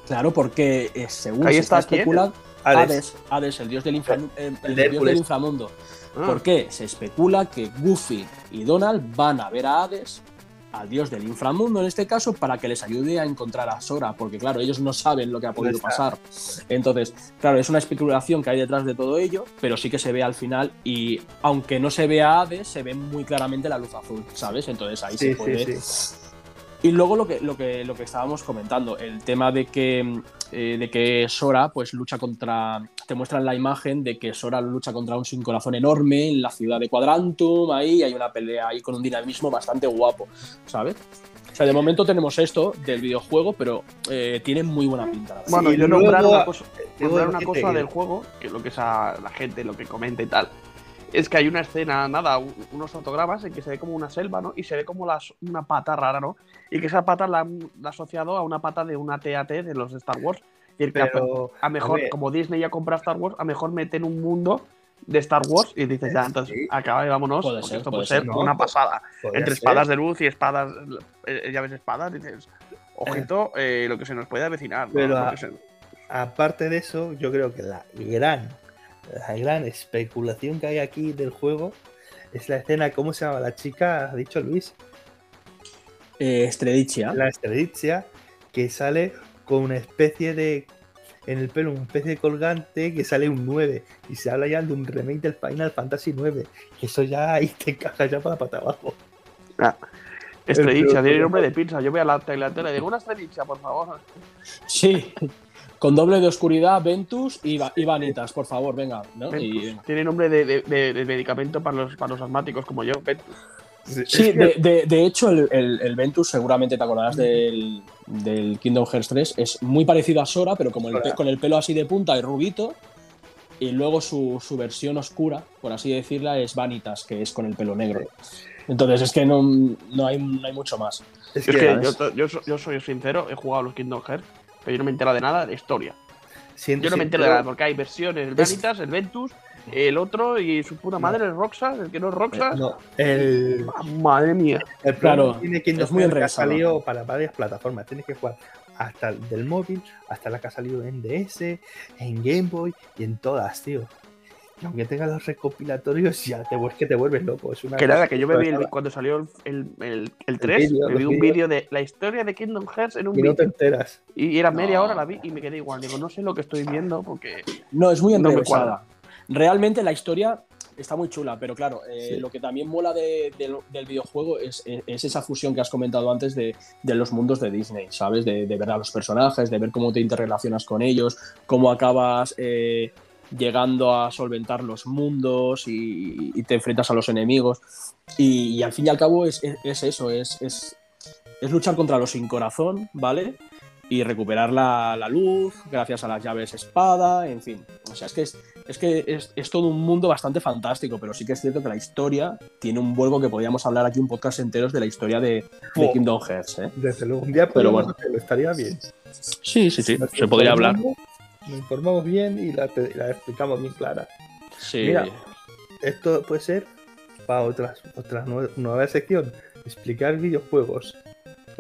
Claro, porque eh, según se está, especulando, Hades. Hades. el dios del, inframundo. Ah. ¿Por qué? Se especula que Goofy y Donald van a ver a Hades al dios del inframundo en este caso para que les ayude a encontrar a Sora, porque claro, ellos no saben lo que ha podido pasar. Entonces, claro, es una especulación que hay detrás de todo ello, pero sí que se ve al final y aunque no se vea a Hades, se ve muy claramente la luz azul, ¿sabes? Entonces ahí se puede... Y luego lo que, lo, que, lo que estábamos comentando, el tema de que, eh, de que Sora pues lucha contra. Te muestran la imagen de que Sora lucha contra un sin corazón enorme en la ciudad de Quadrantum. Ahí hay una pelea ahí con un dinamismo bastante guapo, ¿sabes? O sea, de momento tenemos esto del videojuego, pero eh, tiene muy buena pinta. Bueno, yo nombrar una cosa, nombrar una cosa del juego, que lo que es la gente, lo que comenta y tal es que hay una escena, nada, unos fotogramas en que se ve como una selva, ¿no? Y se ve como una pata rara, ¿no? Y que esa pata la han asociado a una pata de una TAT de los Star Wars. Y el que a, mejor, como Disney ya compra Star Wars, a mejor mete en un mundo de Star Wars y dices, ya, entonces acaba y vámonos. Puede ser, esto puede ser, una pasada. Entre espadas de luz y espadas, eh, llaves espadas, dices, ojito, eh, lo que se nos puede avecinar. Pero aparte de eso, yo creo que la gran la gran especulación que hay aquí del juego es la escena, ¿cómo se llama la chica? ¿Ha dicho Luis? Eh, Estredicia. La Estredicia, que sale con una especie de. En el pelo, una especie de colgante que sale un 9. Y se habla ya de un remake del Final Fantasy 9. Que eso ya ahí te encaja ya para, para abajo. Ah, Estredicia, tiene nombre de pizza. Yo voy a la delantera y digo, una Estredicia, por favor. Sí, con doble de oscuridad, Ventus y, Vanitas, por favor, venga. Tiene nombre de, medicamento para los, para los asmáticos como yo, Ventus. Sí, de, hecho, el, Ventus, seguramente te acordarás del, Kingdom Hearts 3, es muy parecido a Sora, pero como con el pelo así de punta y rubito. Y luego su, versión oscura, por así decirla, es Vanitas, que es con el pelo negro. Entonces es que no, hay, mucho más. Es, que, yo, yo, soy sincero, he jugado a los Kingdom Hearts pero yo no me entero de nada de historia. yo no me entero de nada, porque hay versiones, el Vanitas, el Ventus, el otro y su puta madre, el Roxas, el que no es Roxas. No, el... Ah, madre mía. El claro, tiene que es muy que ha salido para varias plataformas. Tienes que jugar hasta del móvil, hasta la que ha salido en DS, en Game Boy y en todas, tío. Aunque tengas los recopilatorios, ya te, que te vuelves loco. Es una que nada, que yo me vi cuando salió el, el, el 3, me vi un vídeo de la historia de Kingdom Hearts en un vídeo. Y no te enteras. Y era media hora la vi y me quedé igual. Digo, no sé lo que estoy viendo porque. No, es muy enrevesada. Realmente la historia está muy chula, pero claro, eh, lo que también mola del videojuego es, esa fusión que has comentado antes de, los mundos de Disney, ¿sabes? De, ver a los personajes, de ver cómo te interrelacionas con ellos, cómo acabas eh, llegando a solventar los mundos y, te enfrentas a los enemigos. Y, al fin y al cabo es, eso, es, es, luchar contra los sin corazón, ¿vale? Y recuperar la, la, luz gracias a las llaves espada, en fin. O sea, es que, es, es, que es, todo un mundo bastante fantástico, pero sí que es cierto que la historia tiene un vuelvo que podríamos hablar aquí un podcast enteros de la historia de, Kingdom Hearts. ¿eh? Desde luego, un día pero bueno. estaría bien. Sí, sí, sí, se podría hablar nos informamos bien y la, explicamos bien clara. Sí. Mira, esto puede ser para otras, otra nueva sección, explicar videojuegos.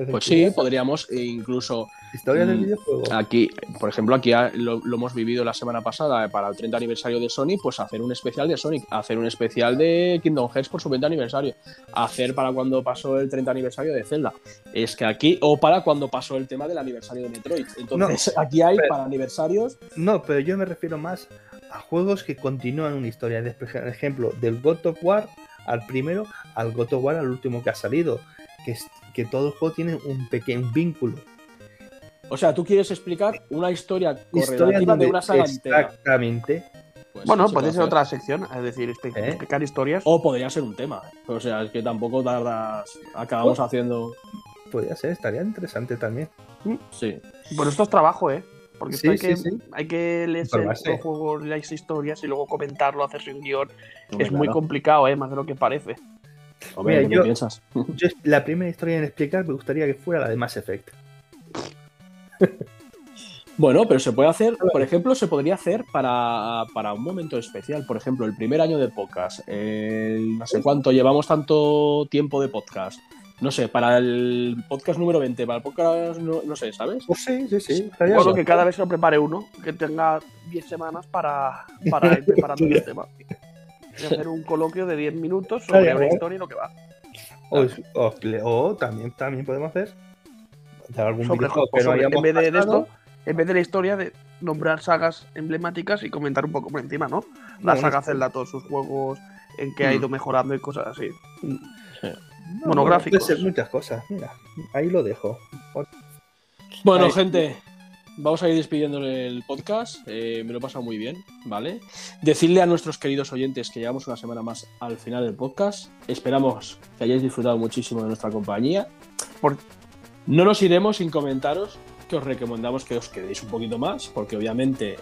Pues sí, podríamos incluso Historia del mm, videojuego. Aquí, por ejemplo, aquí lo, hemos vivido la semana pasada para el 30 aniversario de Sonic, pues hacer un especial de Sonic, hacer un especial de Kingdom Hearts por su 20 aniversario, hacer para cuando pasó el 30 aniversario de Zelda. Es que aquí, o para cuando pasó el tema del aniversario de Metroid. Entonces, aquí hay para aniversarios. No, pero yo me refiero más a juegos que continúan una historia. Por ejemplo, del God of War al primero, al God of War al último que ha salido. Que, que todo el juego tiene un pequeño vínculo o sea, tú quieres explicar una historia correlativa de una saga Exactamente. Pues bueno, puede ser otra sección, es decir, ¿Eh? explicar historias. O podría ser un tema. O sea, es que tampoco tardas. Acabamos pues, haciendo. Podría ser, estaría interesante también. Mm, sí. Bueno, esto es trabajo, ¿eh? Porque hay, que, hay que leerse los juegos, las historias y luego comentarlo, hacerse un guion. es muy complicado, ¿eh? Más de lo que parece. Mira, yo, piensas? yo, la primera historia en explicar me gustaría que fuera la de Mass Effect. Bueno, pero se puede hacer, por ejemplo, se podría hacer para, un momento especial. Por ejemplo, el primer año de podcast. no sé cuánto, llevamos tanto tiempo de podcast. No sé, para el podcast número 20, para el podcast, no, sé, ¿sabes? Pues sí, sí, sí. Bueno, que cada vez se lo prepare uno, que tenga 10 semanas para, para ir preparando el tema. Y hacer un coloquio de 10 minutos sobre una historia y lo que va. O, también, también podemos hacer algún sobre, en vez de, esto, en vez de la historia de nombrar sagas emblemáticas y comentar un poco por encima, ¿no? La saga Zelda, todos sus juegos, en que ha ido mm. mejorando y cosas así. Sí. Monográficos. Puede ser muchas cosas, mira, ahí lo dejo. Bueno, gente, vamos a ir despidiéndole el podcast. Eh, me lo he pasado muy bien, ¿vale? Decirle a nuestros queridos oyentes que llevamos una semana más al final del podcast. Esperamos que hayáis disfrutado muchísimo de nuestra compañía. Por, no nos iremos sin comentaros que os recomendamos que os quedéis un poquito más, porque obviamente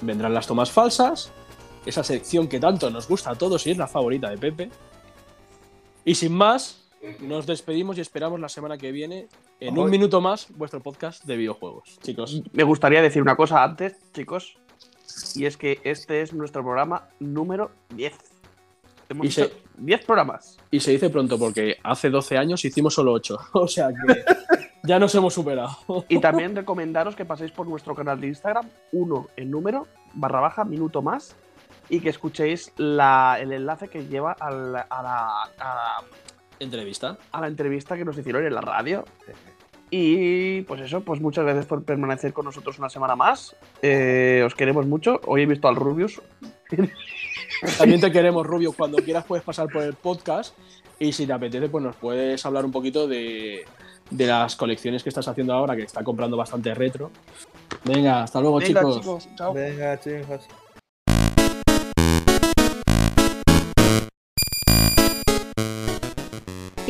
vendrán las tomas falsas, esa sección que tanto nos gusta a todos y es la favorita de Pepe. Y sin más, nos despedimos y esperamos la semana que viene, en un minuto más, vuestro podcast de videojuegos. Chicos. Me gustaría decir una cosa antes, chicos, y es que este es nuestro programa número 10. Hemos y 10 programas. Y se dice pronto porque hace 12 años hicimos solo 8. O sea que ya nos hemos superado. Y también recomendaros que paséis por nuestro canal de Instagram, uno en número, barra baja, minuto más, y que escuchéis el enlace que lleva a la, entrevista. A la entrevista que nos hicieron en la radio. Y pues eso, pues muchas gracias por permanecer con nosotros una semana más. Eh, os queremos mucho. Hoy he visto al Rubius. También te queremos, Rubio. Cuando quieras puedes pasar por el podcast y si te apetece, pues nos puedes hablar un poquito de, las colecciones que estás haciendo ahora, que está comprando bastante retro. Venga, hasta luego, chicos. Venga, chicos.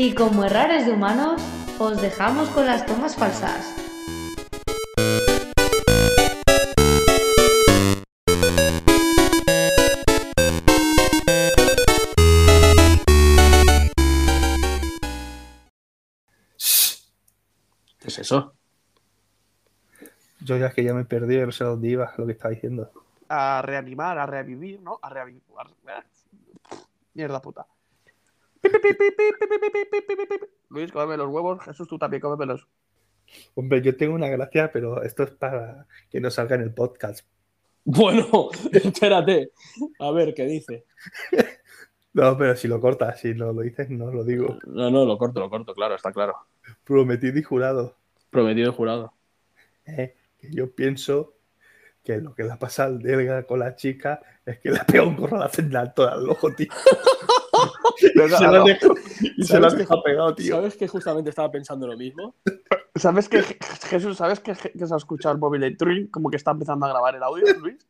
Y como errares de humanos, os dejamos con las tomas falsas. eso? Yo ya es que ya me perdí, no sé dónde iba, lo que estaba diciendo. A reanimar, a revivir, ¿no? A revivir. Mierda puta. Luis, cómeme los huevos. Jesús, tú también cómemelos. Hombre, yo tengo una gracia, pero esto es para que no salga en el podcast. Bueno, espérate. A ver, ¿qué dice? No, pero si lo cortas, si no lo dices, no lo digo. No, no, lo corto, lo corto, claro, está claro. Prometido y jurado. Prometido y jurado. Eh, que yo pienso que lo que le ha pasado al Delga con la chica es que le ha pegado un gorro a la cena todo al ojo, tío. y se lo has dejado pegado, tío. ¿Sabes que justamente estaba pensando lo mismo? ¿Sabes que Jesús, sabes que, que se ha escuchado el móvil de Truin como que está empezando a grabar el audio, Luis?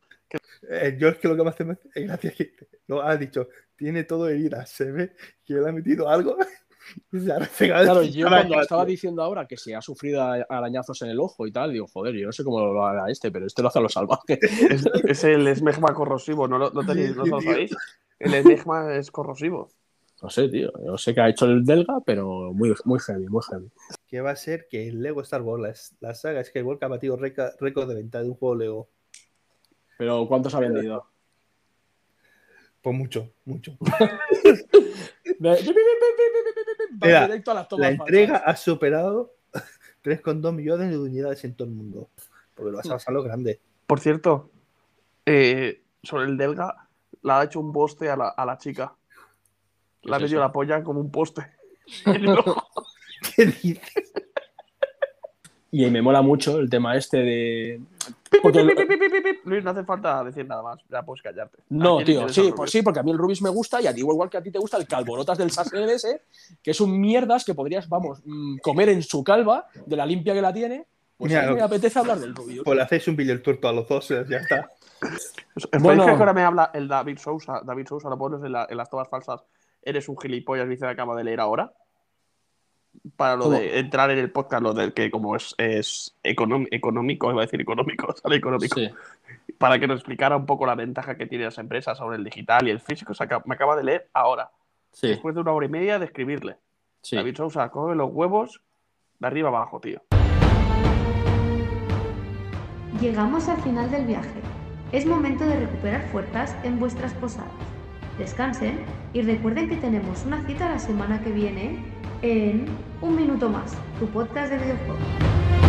Eh, yo es que lo que más te hace gracia es que lo ha dicho, tiene todo heridas, se ve que le ha metido algo. y se ha claro, yo cuando estaba diciendo ahora que se ha sufrido arañazos en el ojo y tal, digo, joder, yo no sé cómo lo haga este, pero este lo hace a lo salvaje. Es, es el esmegma corrosivo, ¿no lo, no tenéis, no lo sabéis? El esmegma es corrosivo. No sé, tío. Yo sé que ha hecho el Delga, pero muy, muy heavy, muy heavy. Que va a ser que el Lego Star Wars, la, la saga Skywalker, ha batido récord de venta de un juego Lego. Pero ¿cuántos ha vendido? Pues mucho, mucho. Mira, la entrega ha superado 3,2 millones de unidades en todo el mundo. Porque lo vas a lo grande. Por cierto, eh, sobre el Delga, le ha hecho un poste a la, a la chica. Le ha metido la polla como un poste. ¿Qué dices? Y me mola mucho el tema este de. Luis, no hace falta decir nada más, ya puedes callarte. No, tío, sí, pues sí, porque a mí el Rubis me gusta y a ti, igual que a ti te gusta el calborotas del SAS que es un mierdas que podrías, vamos, mm, comer en su calva, de la limpia que la tiene. Pues a mí me apetece hablar del Rubio. Pues le hacéis un video tuerto a los dos, ya está. Bueno, que ahora me habla el David Sousa. David Sousa lo pones en, en las tomas falsas. Eres un gilipollas, dice que acaba de leer ahora para lo de entrar en el podcast, lo del que como es, es económico, iba a decir económico, sale económico, para que nos explicara un poco la ventaja que tiene esa empresa sobre el digital y el físico. me acaba de leer ahora, después de una hora y media de escribirle. David Sousa, coge los huevos de arriba abajo, tío. Llegamos al final del viaje. Es momento de recuperar fuerzas en vuestras posadas. Descansen y recuerden que tenemos una cita la semana que viene en Un Minuto Más, tu podcast de videojuegos.